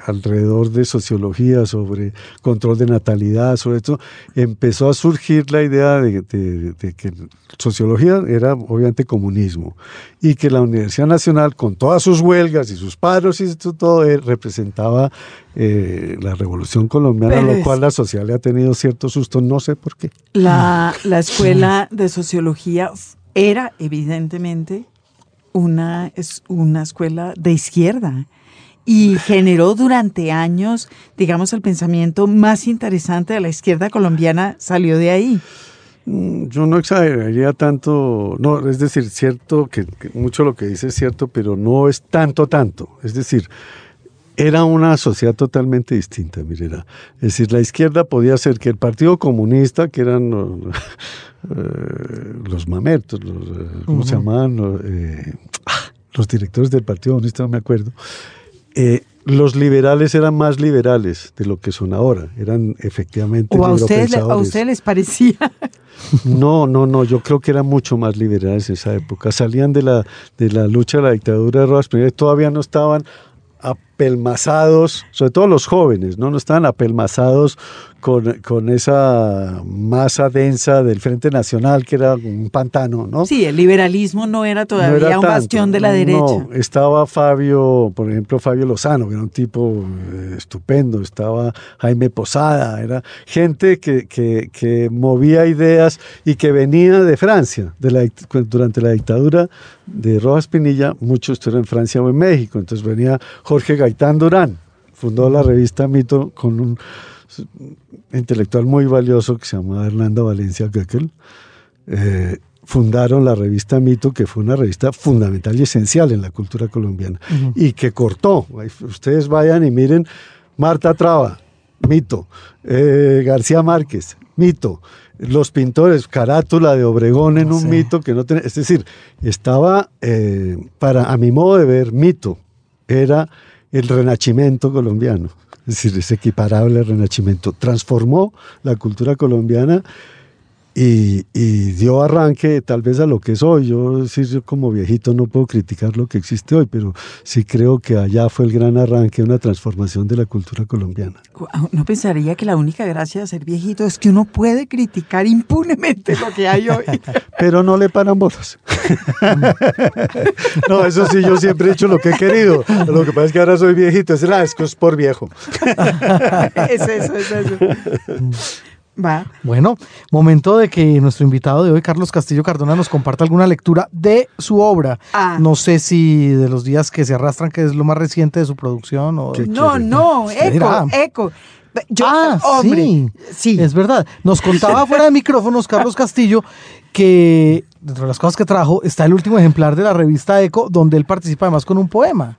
alrededor de sociología sobre control de natalidad, sobre esto, empezó a surgir la idea de, de- de que sociología era obviamente comunismo y que la Universidad Nacional, con todas sus huelgas y sus paros y esto todo, representaba eh, la revolución colombiana, Pero lo cual la sociedad le ha tenido cierto susto, no sé por qué. La, la escuela de sociología era evidentemente una, es una escuela de izquierda y generó durante años, digamos, el pensamiento más interesante de la izquierda colombiana salió de ahí. Mm, Yo no exageraría tanto, no, es decir, cierto que, que mucho lo que dice es cierto, pero no es tanto, tanto. Es decir, era una sociedad totalmente distinta, mire, era- Es decir, la izquierda podía ser que el Partido Comunista, que eran los, eh, los mamertos, los, eh, ¿cómo se llamaban? Los, eh, ah, los directores del Partido Comunista, no me acuerdo. Eh, los liberales eran más liberales de lo que son ahora, eran efectivamente ¿O a ustedes, a ustedes les parecía? No, no, no, yo creo que eran mucho más liberales en esa época. Salían de la, de la lucha de la dictadura de Rojas todavía no estaban apelmazados, sobre todo los jóvenes, ¿no? No estaban apelmazados con, con esa masa densa del Frente Nacional, que era un pantano, ¿no? Sí, el liberalismo no era No todavía era un tanto. bastión de la derecha. No, estaba Fabio, por ejemplo, Fabio Lozano, que era un tipo eh, estupendo, estaba Jaime Posada, era gente que, que- que movía ideas y que venía de Francia, de la, durante la dictadura de Rojas Pinilla, muchos estuvieron en Francia o en México, entonces venía Jorge Gaitán Durán, fundó la revista Mito con un intelectual muy valioso que se llamaba Hernando Valencia Göckel, eh, fundaron la revista Mito, que fue una revista fundamental y esencial en la cultura colombiana, y que cortó. Ustedes vayan y miren Marta Traba, Mito, eh, García Márquez, Mito, los pintores, Carátula de Obregón en un mito que no tenía, es decir, estaba, eh, para, a mi modo de ver, Mito era el renacimiento colombiano. Es decir, es equiparable al renacimiento. Transformó la cultura colombiana y, y dio arranque tal vez a lo que es hoy. Yo, sí, yo como viejito no puedo criticar lo que existe hoy, pero sí creo que allá fue el gran arranque, una transformación de la cultura colombiana. No pensaría que la única gracia de ser viejito es que uno puede criticar impunemente lo que hay hoy. Pero no le paran bolas. no, eso sí, yo siempre he hecho lo que he querido. Lo que pasa es que ahora soy viejito. Es, ah, es que es por viejo. es eso, es eso. Va. Bueno, momento de que nuestro invitado de hoy, Carlos Castillo Cardona, nos comparta alguna lectura de su obra. Ah. No sé si de los días que se arrastran, que es lo más reciente de su producción. O... ¿Qué No, no, eco, eco. Yo, ah, hombre, sí, sí. Es verdad. Nos contaba fuera de micrófonos Carlos Castillo que dentro de las cosas que trajo está el último ejemplar de la revista Eco, donde él participa además con un poema.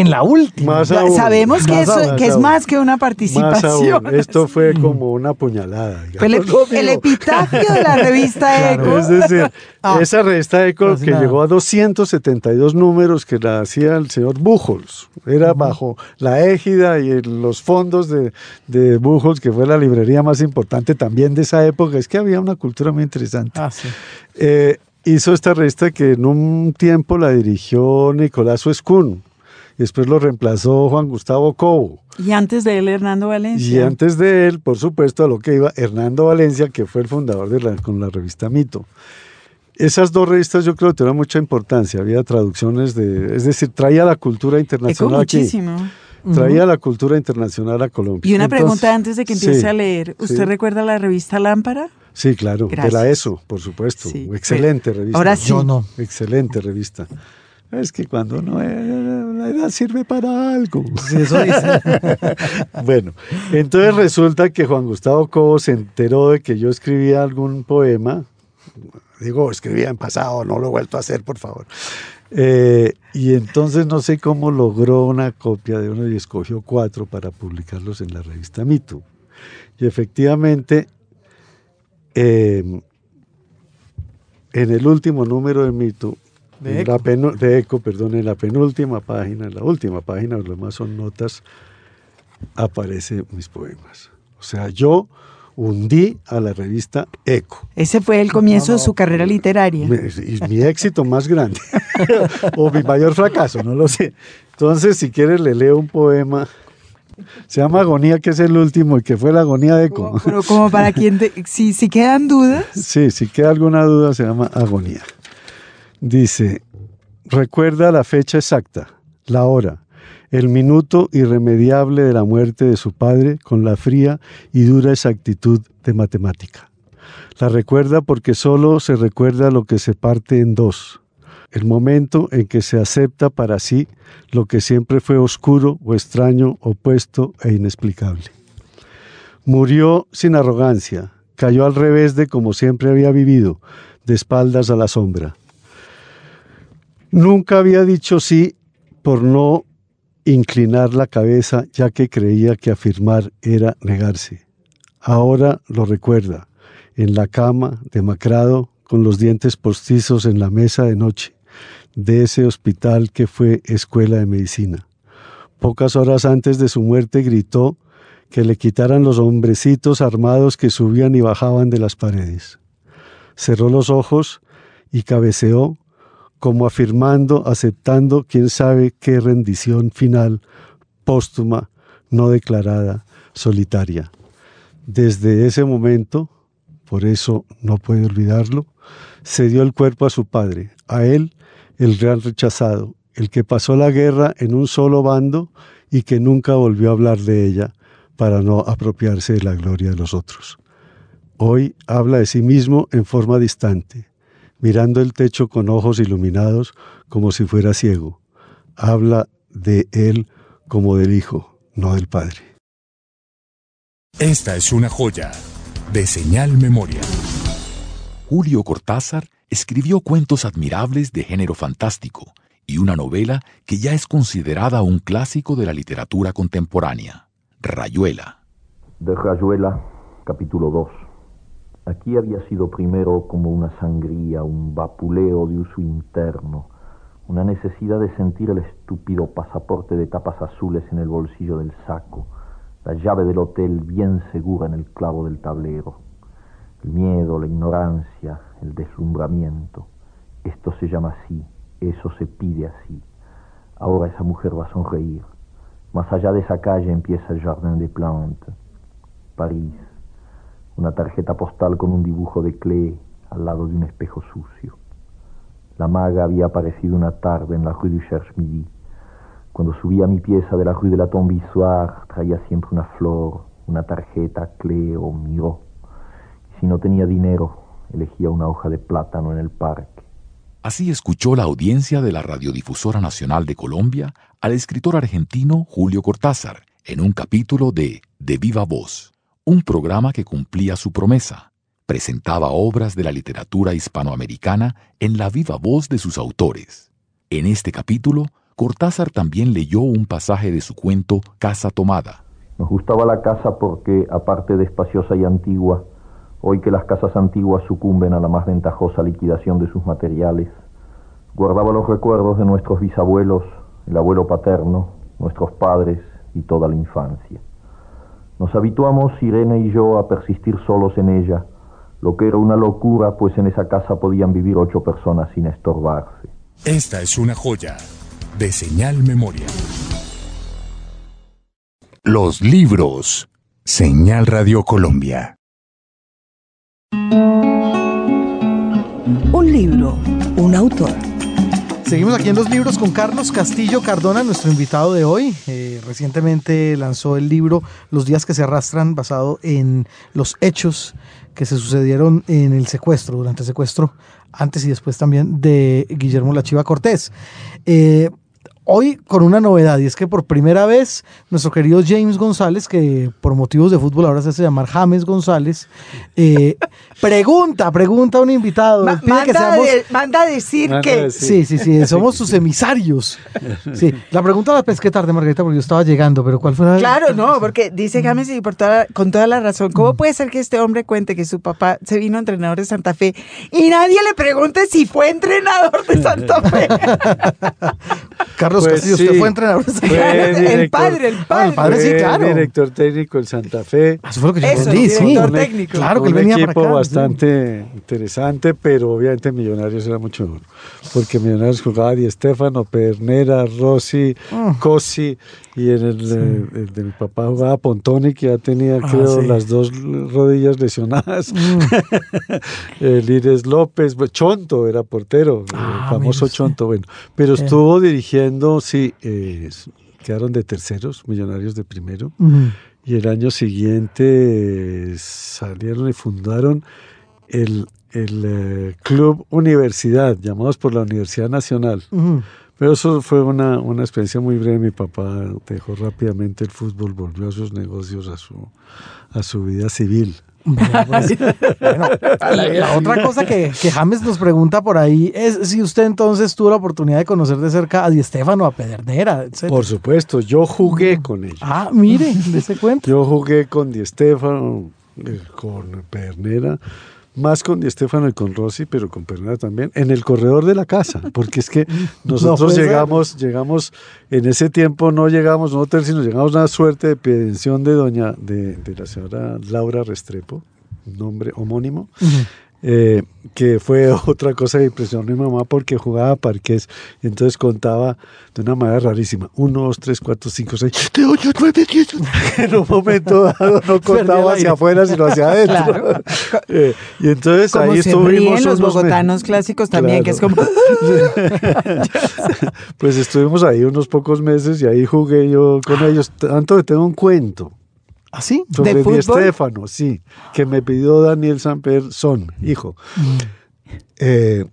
En la última. Más Ya aún, Sabemos que, más eso- aún, que es aún. más que una Más participación. aún, esto fue como una puñalada. El, mío. epitafio de la revista Claro. Eco. Es decir, Ah. esa revista Eco Casi que nada. llegó a 272 números que la hacía el señor Buchholz. Era bajo la égida y los fondos de, de Buchholz, que fue la librería más importante también de esa época. Es que había una cultura muy interesante. Ah, sí. Eh, hizo esta revista que en un tiempo la dirigió Nicolás Suescún. Y después lo reemplazó Juan Gustavo Cobo. Y antes de él, Hernando Y Valencia. antes de él, por supuesto, a lo que iba Hernando Valencia, que fue el fundador de la, con la revista Mito. Esas dos revistas yo creo que tuvieron mucha importancia. Había traducciones de, es decir, traía la cultura Eco internacional aquí. muchísimo. Traía la cultura internacional a Colombia. Y una Entonces, pregunta antes de que empiece sí, a leer. ¿Usted sí. recuerda la revista Lámpara? Sí, claro, de la Gracias. ESO, por supuesto. Sí. Excelente revista. Ahora sí. Yo no. Excelente revista. Es que cuando no la edad sirve para algo. Sí, eso dice. Bueno, entonces resulta que Juan Gustavo Cobo se enteró de que yo escribía algún poema. Digo, escribía en pasado, no lo he vuelto a hacer, por favor. Eh, y entonces no sé cómo logró una copia de uno y escogió cuatro para publicarlos en la revista Mito. Y efectivamente, eh, en el último número de Mito, De en la penu- de Eco, perdón, en la penúltima página, en la última página, lo demás son notas, aparecen mis poemas. O sea, yo hundí a la revista Eco. Ese fue el comienzo de su carrera literaria. Y mi éxito más grande. o mi mayor fracaso, no lo sé. Entonces, si quieres, le leo un poema. Se llama Agonía, que es el último y que fue la agonía de Eco. Como- Pero como para quien, te- si, si quedan dudas, Sí, si queda alguna duda, se llama agonía. Dice, recuerda la fecha exacta, la hora, el minuto irremediable de la muerte de su padre con la fría y dura exactitud de matemática. La recuerda porque solo se recuerda lo que se parte en dos, el momento en que se acepta para sí lo que siempre fue oscuro o extraño, opuesto e inexplicable. Murió sin arrogancia, cayó al revés de como siempre había vivido, de espaldas a la sombra. Nunca había dicho sí por no inclinar la cabeza ya que creía que afirmar era negarse. Ahora lo recuerda, en la cama, demacrado, con los dientes postizos en la mesa de noche, de ese hospital que fue escuela de medicina. Pocas horas antes de su muerte gritó que le quitaran los hombrecitos armados que subían y bajaban de las paredes. Cerró los ojos y cabeceó como afirmando, aceptando quién sabe qué rendición final, póstuma, no declarada, solitaria. Desde ese momento, por eso no puede olvidarlo, se dio el cuerpo a su padre, a él, el real rechazado, el que pasó la guerra en un solo bando y que nunca volvió a hablar de ella para no apropiarse de la gloria de los otros. Hoy habla de sí mismo en forma distante, mirando el techo con ojos iluminados como si fuera ciego. Habla de él como del Hijo, no del Padre. Esta es una joya de señal memoria. Julio Cortázar escribió cuentos admirables de género fantástico y una novela que ya es considerada un clásico de la literatura contemporánea, Rayuela. De Rayuela, capítulo 2. Aquí había sido primero como una sangría, un vapuleo de uso interno, una necesidad de sentir el estúpido pasaporte de tapas azules en el bolsillo del saco, la llave del hotel bien segura en el clavo del tablero, el miedo, la ignorancia, el deslumbramiento. Esto se llama así, eso se pide así. Ahora esa mujer va a sonreír. Más allá de esa calle empieza el Jardin des Plantes, París una tarjeta postal con un dibujo de Clé al lado de un espejo sucio. La maga había aparecido una tarde en la rue du Cherche-Midi. Cuando subía mi pieza de la rue de la Tombe traía siempre una flor, una tarjeta, Clé o Miró. Y si no tenía dinero, elegía una hoja de plátano en el parque. Así escuchó la audiencia de la Radiodifusora Nacional de Colombia al escritor argentino Julio Cortázar en un capítulo de De Viva Voz un programa que cumplía su promesa. Presentaba obras de la literatura hispanoamericana en la viva voz de sus autores. En este capítulo, Cortázar también leyó un pasaje de su cuento Casa Tomada. Nos gustaba la casa porque, aparte de espaciosa y antigua, hoy que las casas antiguas sucumben a la más ventajosa liquidación de sus materiales, guardaba los recuerdos de nuestros bisabuelos, el abuelo paterno, nuestros padres y toda la infancia. Nos habituamos, Irene y yo, a persistir solos en ella, lo que era una locura, pues en esa casa podían vivir ocho personas sin estorbarse. Esta es una joya de señal memoria. Los libros. Señal Radio Colombia. Un libro, un autor. Seguimos aquí en los libros con Carlos Castillo Cardona, nuestro invitado de hoy. Eh, recientemente lanzó el libro Los días que se arrastran, basado en los hechos que se sucedieron en el secuestro, durante el secuestro, antes y después también de Guillermo Lachiva Cortés. Eh, hoy con una novedad y es que por primera vez nuestro querido James González, que por motivos de fútbol ahora se hace llamar James González, eh, pregunta, pregunta a un invitado. manda, a decir que... Sí, sí, sí, somos sus emisarios. Sí, la pregunta la pesqué tarde, Margarita, porque yo estaba llegando, pero ¿cuál fue la... Claro, no, porque dice James y por toda, con toda la razón, ¿cómo mm. puede ser que este hombre cuente que su papá se vino entrenador de Santa Fe y nadie le pregunte si fue entrenador de Santa Fe? Carlos pues usted fue entrenador. el padre, el padre. el padre, sí, claro. director técnico en Santa Fe. Eso fue lo que yo Eso, sí. técnico. Claro que él venía para acá. Un equipo bastante interesante, pero obviamente Millonarios era mucho mejor. Porque Millonarios jugaba Di Estefano, Pernera, Rossi, mm. Cosi, y en el, de mi papá jugaba Pontoni, que ya tenía, ah, creo, las dos rodillas lesionadas. Mm. el López, Chonto era portero, el ah, famoso Chonto, bueno. Pero estuvo dirigiendo, sí, eh, quedaron de terceros, millonarios de primero. Y el año siguiente eh, salieron y fundaron el, el eh, Club Universidad, llamados por la Universidad Nacional. Pero eso fue una, una, experiencia muy breve. Mi papá dejó rápidamente el fútbol, volvió a sus negocios, a su, a su vida civil. Vea, pues, bueno, la, otra cosa que, que James nos pregunta por ahí es si usted entonces tuvo la oportunidad de conocer de cerca a Di Stefano, a Pedernera, etc. Por supuesto, yo jugué con ellos. Ah, mire, de ese cuento. Yo jugué con Di Stefano, eh, con Pernera, más con Di Stefano y con Rossi, pero con Pernera también, en el corredor de la casa, porque es que nosotros llegamos, llegamos, en ese tiempo no llegamos un hotel, sino llegamos a una suerte de pensión de doña, de, de la señora Laura Restrepo, nombre homónimo, eh, que fue otra cosa que impresionó a mi mamá porque jugaba parqués y entonces contaba de una manera rarísima. Uno, dos, tres, cuatro, cinco, seis, siete, ocho, nueve, diez. En un momento dado no contaba hacia afuera, sino hacia adentro. Claro. Eh, y entonces Como ahí se estuvimos ríen los bogotanos meses. clásicos también, que es Claro. como... Pues estuvimos ahí unos pocos meses y ahí jugué yo con ellos. Tanto que tengo un cuento ¿Ah, sí? sobre Di fútbol? Stefano, sí, que me pidió Daniel Samper Son, hijo. Eh,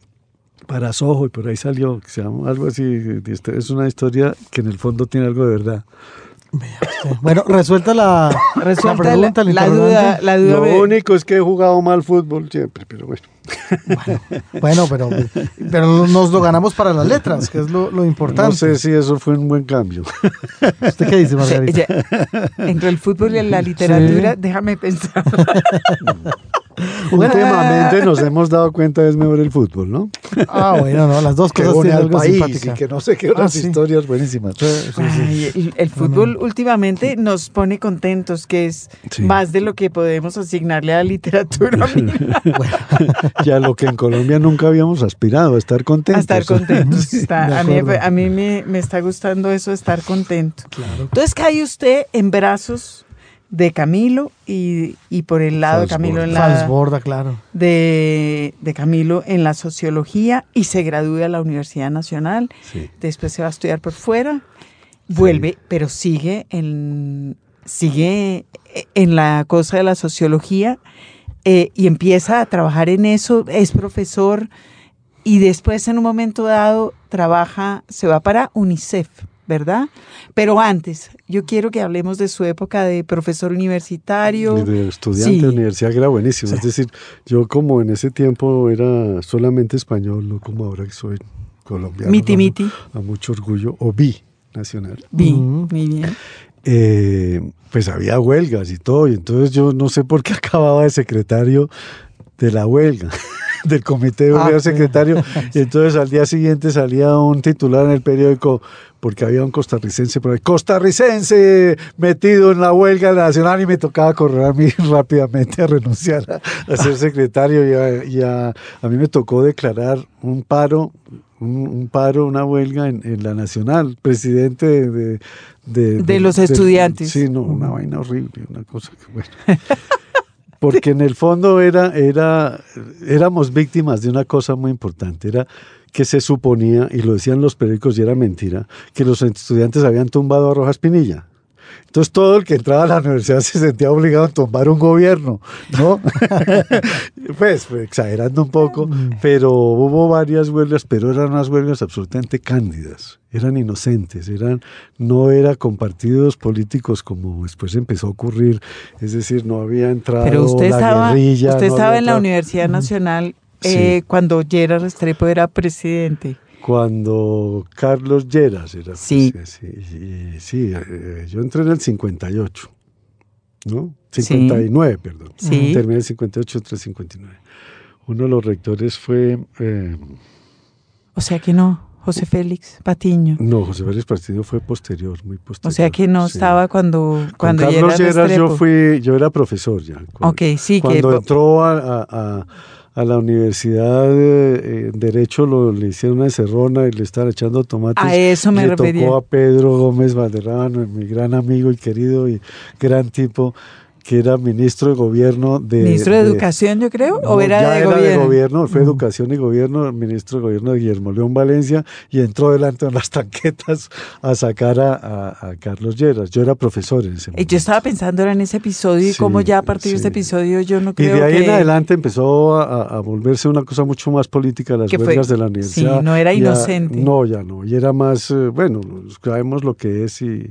para Soho y por ahí salió, que se llama algo así. Di Es una historia que en el fondo tiene algo de verdad. Bueno, resuelta la, Resuelta la pregunta, la, duda, la duda Lo me- único es que he jugado mal fútbol siempre, pero bueno. Bueno, pero, pero nos lo ganamos para las letras, que es lo, lo importante. No sé si eso fue un buen cambio. ¿Usted qué dice, Margarita? entre el fútbol y la literatura, déjame pensar. Bueno, Últimamente nos hemos dado cuenta que es mejor el fútbol, ¿no? Ah, bueno, no, las dos Que cosas tienen al algo país simpática. y que no sé qué otras Ah, sí. historias buenísimas. Ay, el, el fútbol últimamente nos pone contentos, que es Sí. más de lo que podemos asignarle a la literatura. mira, Ya lo que en Colombia nunca habíamos aspirado, a estar a contentos. estar contentos. Está- a mí, a mí me, me está gustando eso estar contento. Entonces cae usted en brazos de Camilo y, y por el lado de Camilo en la, Falsborda, claro. de, de Camilo en la sociología y se gradúa a la Universidad Nacional. Sí. Después se va a estudiar por fuera, vuelve, pero sigue en, sigue en la cosa de la sociología eh, y empieza a trabajar en eso, es profesor y después en un momento dado trabaja, se va para UNICEF, ¿verdad? Pero antes, yo quiero que hablemos de su época de profesor universitario. Y de estudiante Sí. de universidad que era buenísimo. Es decir, yo como en ese tiempo era solamente español, no como ahora que soy colombiano. Miti, a- miti. A mucho orgullo, o bi nacional. Vi, Mm. muy bien. eh, pues había huelgas y todo, y entonces yo no sé por qué acababa de secretario de la huelga, del comité de Ah, secretario, y entonces al día siguiente salía un titular en el periódico, porque había un costarricense por ahí, costarricense metido en la huelga nacional, y me tocaba correr a mí rápidamente a renunciar a, a ser secretario, y, a, y a- a mí me tocó declarar un paro un, un paro, una huelga en, en la nacional, presidente de, de, De los estudiantes. Sí, no, una vaina horrible, una cosa que bueno. Porque en el fondo era, era, éramos víctimas de una cosa muy importante, era que se suponía, y lo decían los periódicos y era mentira, que los estudiantes habían tumbado a Rojas Pinilla. Entonces todo el que entraba a la universidad se sentía obligado a tumbar un gobierno, ¿no? pues, pues, exagerando un poco, pero hubo varias huelgas, pero eran unas huelgas absolutamente cándidas, eran inocentes, eran, no era con partidos políticos como después empezó a ocurrir, es decir, no había entrado Pero usted la estaba, guerrilla. usted no estaba en la Universidad Nacional Sí. eh, cuando Gerard Restrepo era presidente. Cuando Carlos Lleras era Sí. presidente, sí, sí, eh, yo entré en el 58, ¿no? Sí. 59, perdón. Sí. Terminé el 58, entré en el 59. Uno de los rectores fue, eh, O sea que no, José Félix Patiño. no, José Félix Partido fue posterior, muy posterior. O sea que no sí. estaba cuando, Con cuando Carlos Gerard Lleras yo fui, yo era profesor ya. Cuando- Ok, sí, que Cuando entró a, a- a- a la universidad en Derecho lo, le hicieron una cerrona y le estaban echando tomates. A eso me le refería. tocó a Pedro Gómez Valderrama, mi gran amigo y querido y gran tipo, que era ministro de gobierno de... ministro de, Educación, yo creo, no, o era, ya de, era gobierno? de gobierno, fue Educación y Gobierno, ministro de Gobierno de Guillermo León Valencia, y entró delante de las tanquetas a sacar a, a- a Carlos Lleras. Yo era profesor en ese Eh, momento. Yo estaba pensando ahora en ese episodio y Sí, cómo ya a partir de sí. ese episodio yo no Y creo de ahí que... en adelante empezó a, a volverse una cosa mucho más política las Que fue- huelgas de la sí, universidad. no era Ya- inocente. no, ya no. Y era más, eh, bueno, sabemos lo que es y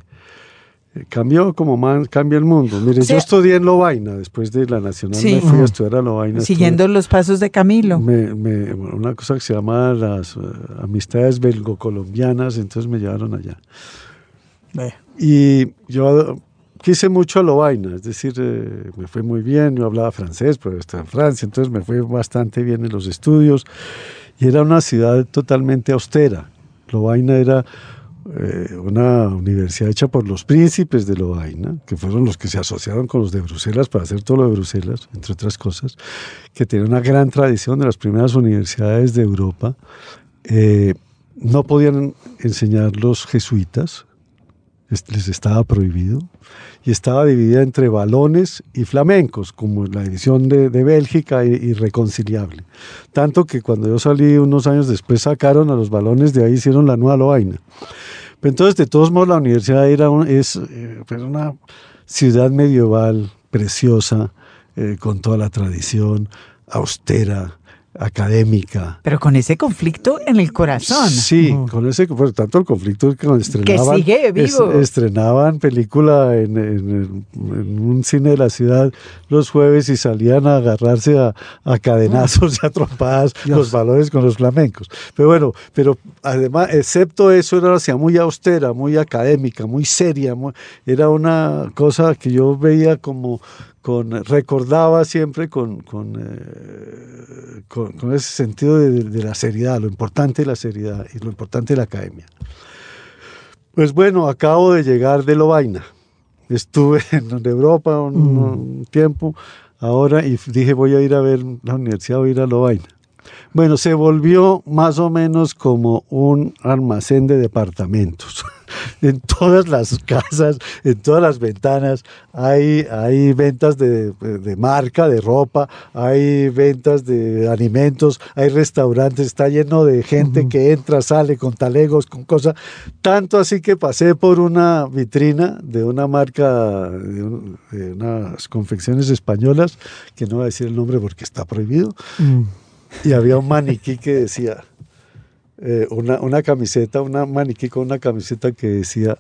cambió como más cambia el mundo. Mire, O sea- yo estudié en Lovaina, después de la Nacional Sí. me fui a estudiar a Lovaina. Siguiendo los pasos de Camilo. Me- me- una cosa que se llama las eh, amistades belgo-colombianas, entonces me llevaron allá. Y yo quise mucho a Lovaina, es decir, eh, me fue muy bien, yo hablaba francés, pero estaba en Francia, entonces me fue bastante bien en los estudios. Y era una ciudad totalmente austera. Lovaina era eh, una universidad hecha por los príncipes de Lovaina, que fueron los que se asociaron con los de Bruselas para hacer todo lo de Bruselas, entre otras cosas, que tiene una gran tradición de las primeras universidades de Europa. Eh, no podían enseñar los jesuitas, es- les estaba prohibido, y estaba dividida entre balones y flamencos, como la división de, de Bélgica, irreconciliable. Tanto que cuando yo salí unos años después sacaron a los balones de ahí, hicieron la nueva Lovaina. Pero entonces, de todos modos, la universidad era un- es eh, pues una ciudad medieval preciosa, eh, con toda la tradición, austera, académica. Pero con ese conflicto en el corazón. Sí, con ese, por tanto el conflicto que estrenaban, sigue vivo. estrenaban película en, en- en un cine de la ciudad los jueves y salían a agarrarse a, a cadenazos y a trompadas los valores con los flamencos. Pero bueno, pero además, excepto eso, era una ciudad muy austera, muy académica, muy seria, muy- era una cosa que yo veía como con recordaba siempre con, con, eh, con, con ese sentido de, de la seriedad, lo importante de la seriedad y lo importante de la academia. Pues bueno, acabo de llegar de Lovaina. Estuve en Europa un, un tiempo ahora y dije voy a ir a ver la universidad, voy a ir a Lovaina. Bueno, se volvió más o menos como un almacén de departamentos. En todas las casas, en todas las ventanas, hay, hay ventas de, de marca, de ropa, hay ventas de alimentos, hay restaurantes, está lleno de gente que entra, sale con talegos, con cosas. Tanto así que pasé por una vitrina de una marca, de, un- de unas confecciones españolas, que no voy a decir el nombre porque está prohibido, Mm. y había un maniquí que decía, eh, una, una camiseta, una maniquí con una camiseta que decía,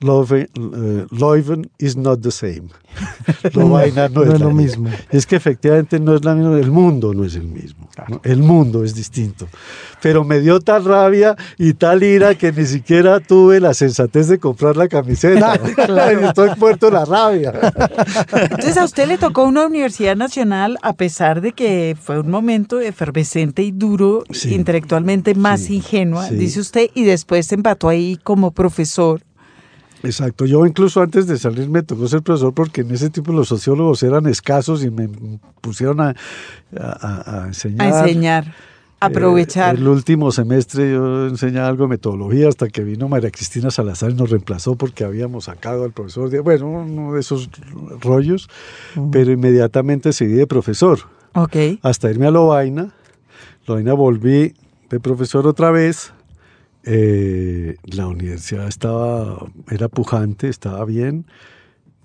Leuven, eh, Leuven is not the same. Lovaina no, No es, lo mismo. Es que efectivamente no es la misma, el mundo no es el mismo. ¿no? El mundo es distinto. Pero me dio tal rabia y tal ira que ni siquiera tuve la sensatez de comprar la camiseta. Estoy muerto de la rabia. Entonces a usted le tocó una universidad nacional a pesar de que fue un momento efervescente y duro, Sí. intelectualmente más Sí, ingenua, sí. dice usted, y después se empató ahí como profesor. Exacto, yo incluso antes de salir me tocó ser profesor porque en ese tiempo los sociólogos eran escasos y me pusieron a, a- a enseñar. A enseñar, Eh, aprovechar. el último semestre yo enseñaba algo de metodología hasta que vino María Cristina Salazar y nos reemplazó porque habíamos sacado al profesor, de, bueno, uno de esos rollos, pero inmediatamente seguí de profesor ok. hasta irme a Lovaina. Lovaina volví de profesor otra vez. Eh, la universidad estaba, era pujante, estaba bien.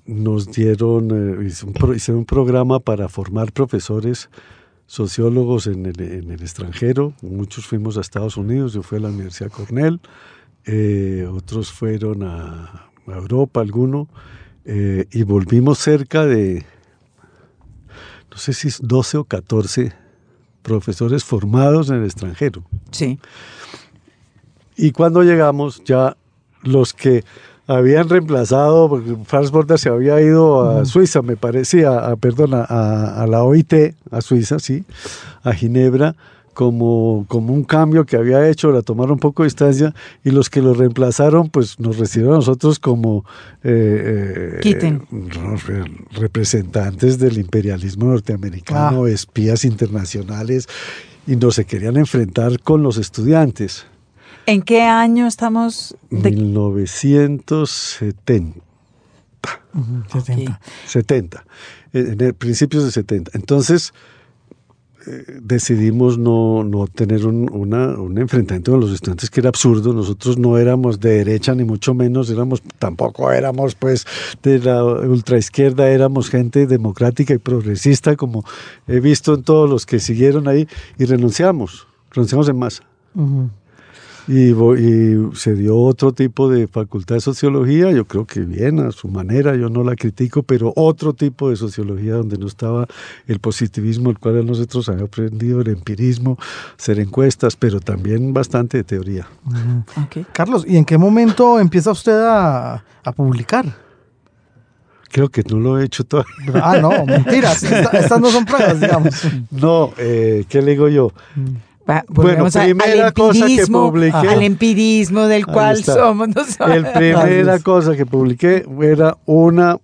Nos dieron, eh, hice un programa para formar profesores sociólogos en el, en el extranjero. Muchos fuimos a Estados Unidos, yo fui a la Universidad Cornell, eh, otros fueron a, Europa, alguno, y volvimos cerca de, no sé si es 12 o 14 profesores formados en el extranjero. Sí. Y cuando llegamos, ya los que habían reemplazado, porque Franz Borda se había ido a Suiza, me parecía, a, perdón, a, la OIT, a Suiza, sí, a Ginebra, como, como un cambio que había hecho, la tomaron un poco de distancia, y los que lo reemplazaron, pues nos recibieron a nosotros como eh, eh, no, representantes del imperialismo norteamericano, espías internacionales, y nos se querían enfrentar con los estudiantes. ¿En qué año estamos? De... 1970. Ujú, 70. 70, en el- principios de 70. Entonces eh, decidimos no, no tener un, una- un enfrentamiento con los estudiantes que era absurdo. Nosotros no éramos de derecha ni mucho menos, éramos tampoco éramos pues de la ultraizquierda, éramos gente democrática y progresista como he visto en todos los que siguieron ahí y renunciamos, renunciamos en masa. Ujú. Y, y se dio otro tipo de facultad de sociología, yo creo que bien, a su manera, yo no la critico, pero otro tipo de sociología donde no estaba el positivismo, el cual nosotros habíamos aprendido, el empirismo, hacer encuestas, pero también bastante de teoría. Carlos, ¿y en qué momento empieza usted a, a publicar? Creo que no lo he hecho todavía. Ah, no, mentiras. Esta- estas no son pruebas, digamos. No, eh, ¿qué le digo yo? Va, Bueno, primera al cosa que publiqué. al empirismo del Ahí cual está. somos nosotros. El primera cosa que publiqué era una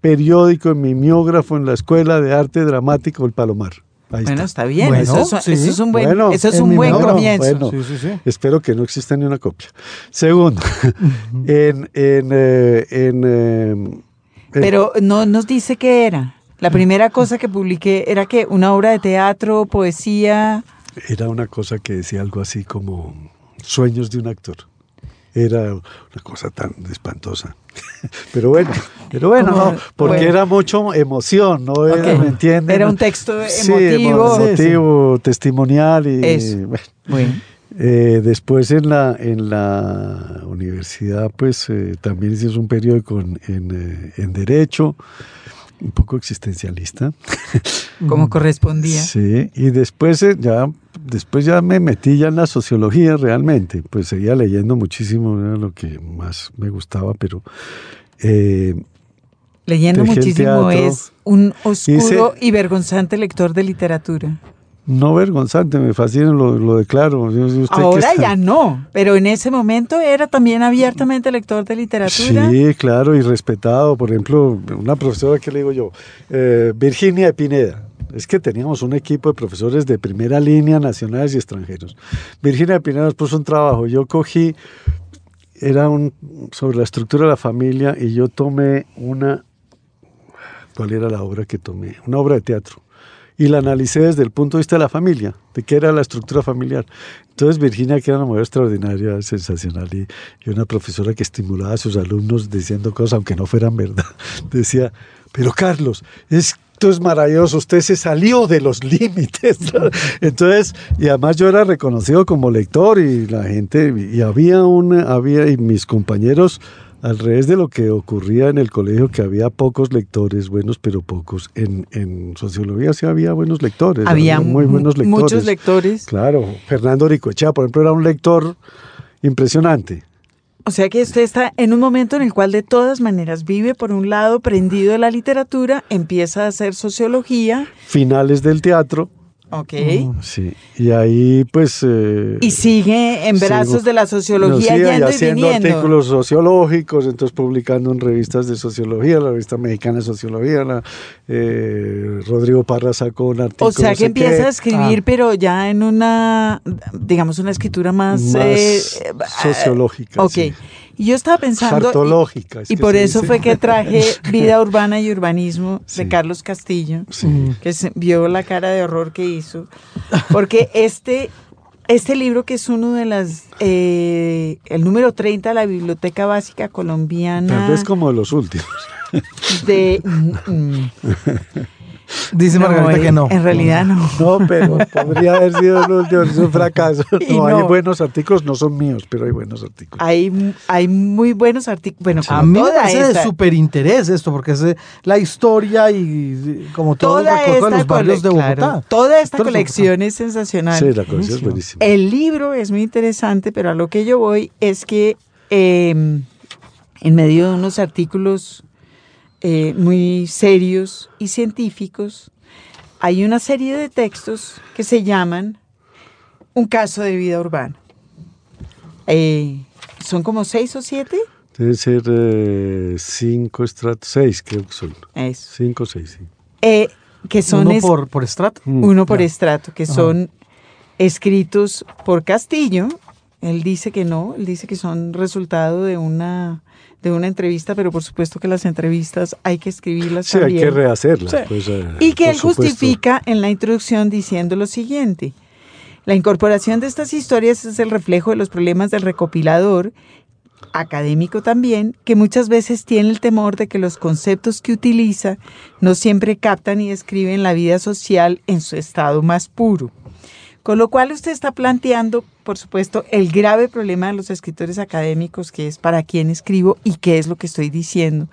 periódico en mimeógrafo en la Escuela de Arte Dramático El Palomar. Ahí Bueno, está. está bien. Bueno, eso, es, sí. eso es un buen, Bueno, eso es un buen comienzo. bueno. Sí, sí, sí. Espero que no exista ni una copia. Segundo, en, en, eh, en, eh, en- Pero no nos dice qué era. La primera cosa que publiqué era que una obra de teatro, poesía. Era una cosa que decía algo así como sueños de un actor. Era una cosa tan espantosa. Pero bueno, pero bueno, no, porque bueno. era mucho emoción, ¿no? Era. ¿Me entienden? Era un texto Sí, emotivo. emotivo, testimonial y Eso. bueno. Bueno, Eh, después en la, en la universidad, pues eh, también hicimos un periódico en, en, eh, en Derecho, un poco existencialista. como correspondía. Sí, y después eh, ya, después ya me metí ya en la sociología realmente, pues seguía leyendo muchísimo, era lo que más me gustaba, pero eh, Leyendo muchísimo teatro. es un oscuro Hice- y vergonzante lector de literatura. No vergonzante, me fascina, lo, lo declaro. Usted Ahora ya no, pero en ese momento era también abiertamente lector de literatura. Sí, claro, y respetado. Por ejemplo, una profesora que le digo yo, eh, Virginia de Pineda. Es que teníamos un equipo de profesores de primera línea, nacionales y extranjeros. Virginia de Pineda nos puso un trabajo. Yo cogí, era un sobre la estructura de la familia, y yo tomé una. ¿Cuál era la obra que tomé? Una obra de teatro. Y la analicé desde el punto de vista de la familia, de qué era la estructura familiar. Entonces Virginia, que era una mujer extraordinaria, sensacional, y, una profesora que estimulaba a sus alumnos diciendo cosas, aunque no fueran verdad, decía, pero Carlos, esto es maravilloso, usted se salió de los límites. Entonces, y además yo era reconocido como lector y la gente, y había un, había, y mis compañeros, al revés de lo que ocurría en el colegio, que había pocos lectores, buenos pero pocos. En, en sociología sí había buenos lectores. Había muy mu- buenos lectores. muchos lectores. Claro, Fernando Ricoechea, por ejemplo, era un lector impresionante. O sea que usted está en un momento en el cual de todas maneras vive por un lado prendido a la literatura, empieza a hacer sociología, Finales del teatro, ok, sí. Y ahí, pues. eh, y sigue en brazos sigo- de la sociología no, sí, y haciendo artículos sociológicos, entonces publicando en revistas de sociología, la revista mexicana de sociología, la, eh, Rodrigo Parra sacó un artículo. O sea no que sé empieza qué. a escribir, pero ya en una, digamos, una escritura más... Más eh, sociológica, Ok. sí. Y yo estaba pensando... Hartológica, es Y, por eso dice. fue que traje Vida Urbana y Urbanismo de. Carlos Castillo, Sí. que se vio la cara de horror que hizo. Porque este, este libro, que es uno de las... eh, el número 30 de la Biblioteca Básica Colombiana... Tal vez como de los últimos. de... mm, mm. Dice No, Margarita eh, que no. En realidad no. No, pero podría haber sido el último, es un fracaso. No, hay no. buenos artículos, no son míos, pero hay buenos artículos. Hay, hay muy buenos artículos. Bueno, A mí me parece de súper interés esto, porque es eh, la historia y como todo el toda recorrido de los barrios de Bogotá. claro, toda esta colección es sensacional. Sí, la colección es buenísima. El libro es muy interesante, pero a lo que yo voy es que eh, en medio de unos artículos eh, muy serios y científicos, hay una serie de textos que se llaman Un caso de vida urbana. Eh, son como seis o siete. Debe ser eh, cinco estratos, seis creo que son. Eso. Cinco o seis, sí. Eh, que son Uno por, por estrato. uno por Ya. estrato, que Ajá. son escritos por Castillo. Él dice que no, él dice que son resultado de una de una entrevista, pero por supuesto que las entrevistas hay que escribirlas Sí, hay que rehacerlas. Sí. pues, eh, Y que él supuesto. justifica en la introducción diciendo lo siguiente. La incorporación de estas historias es el reflejo de los problemas del recopilador, académico también, que muchas veces tiene el temor de que los conceptos que utiliza no siempre captan y describen la vida social en su estado más puro. Con lo cual usted está planteando, por supuesto, el grave problema de los escritores académicos, que es para quién escribo y qué es lo que estoy diciendo.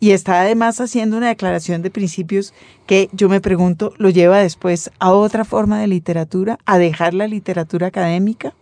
Y está además haciendo una declaración de principios que yo me pregunto, ¿lo lleva después a otra forma de literatura, a dejar la literatura académica?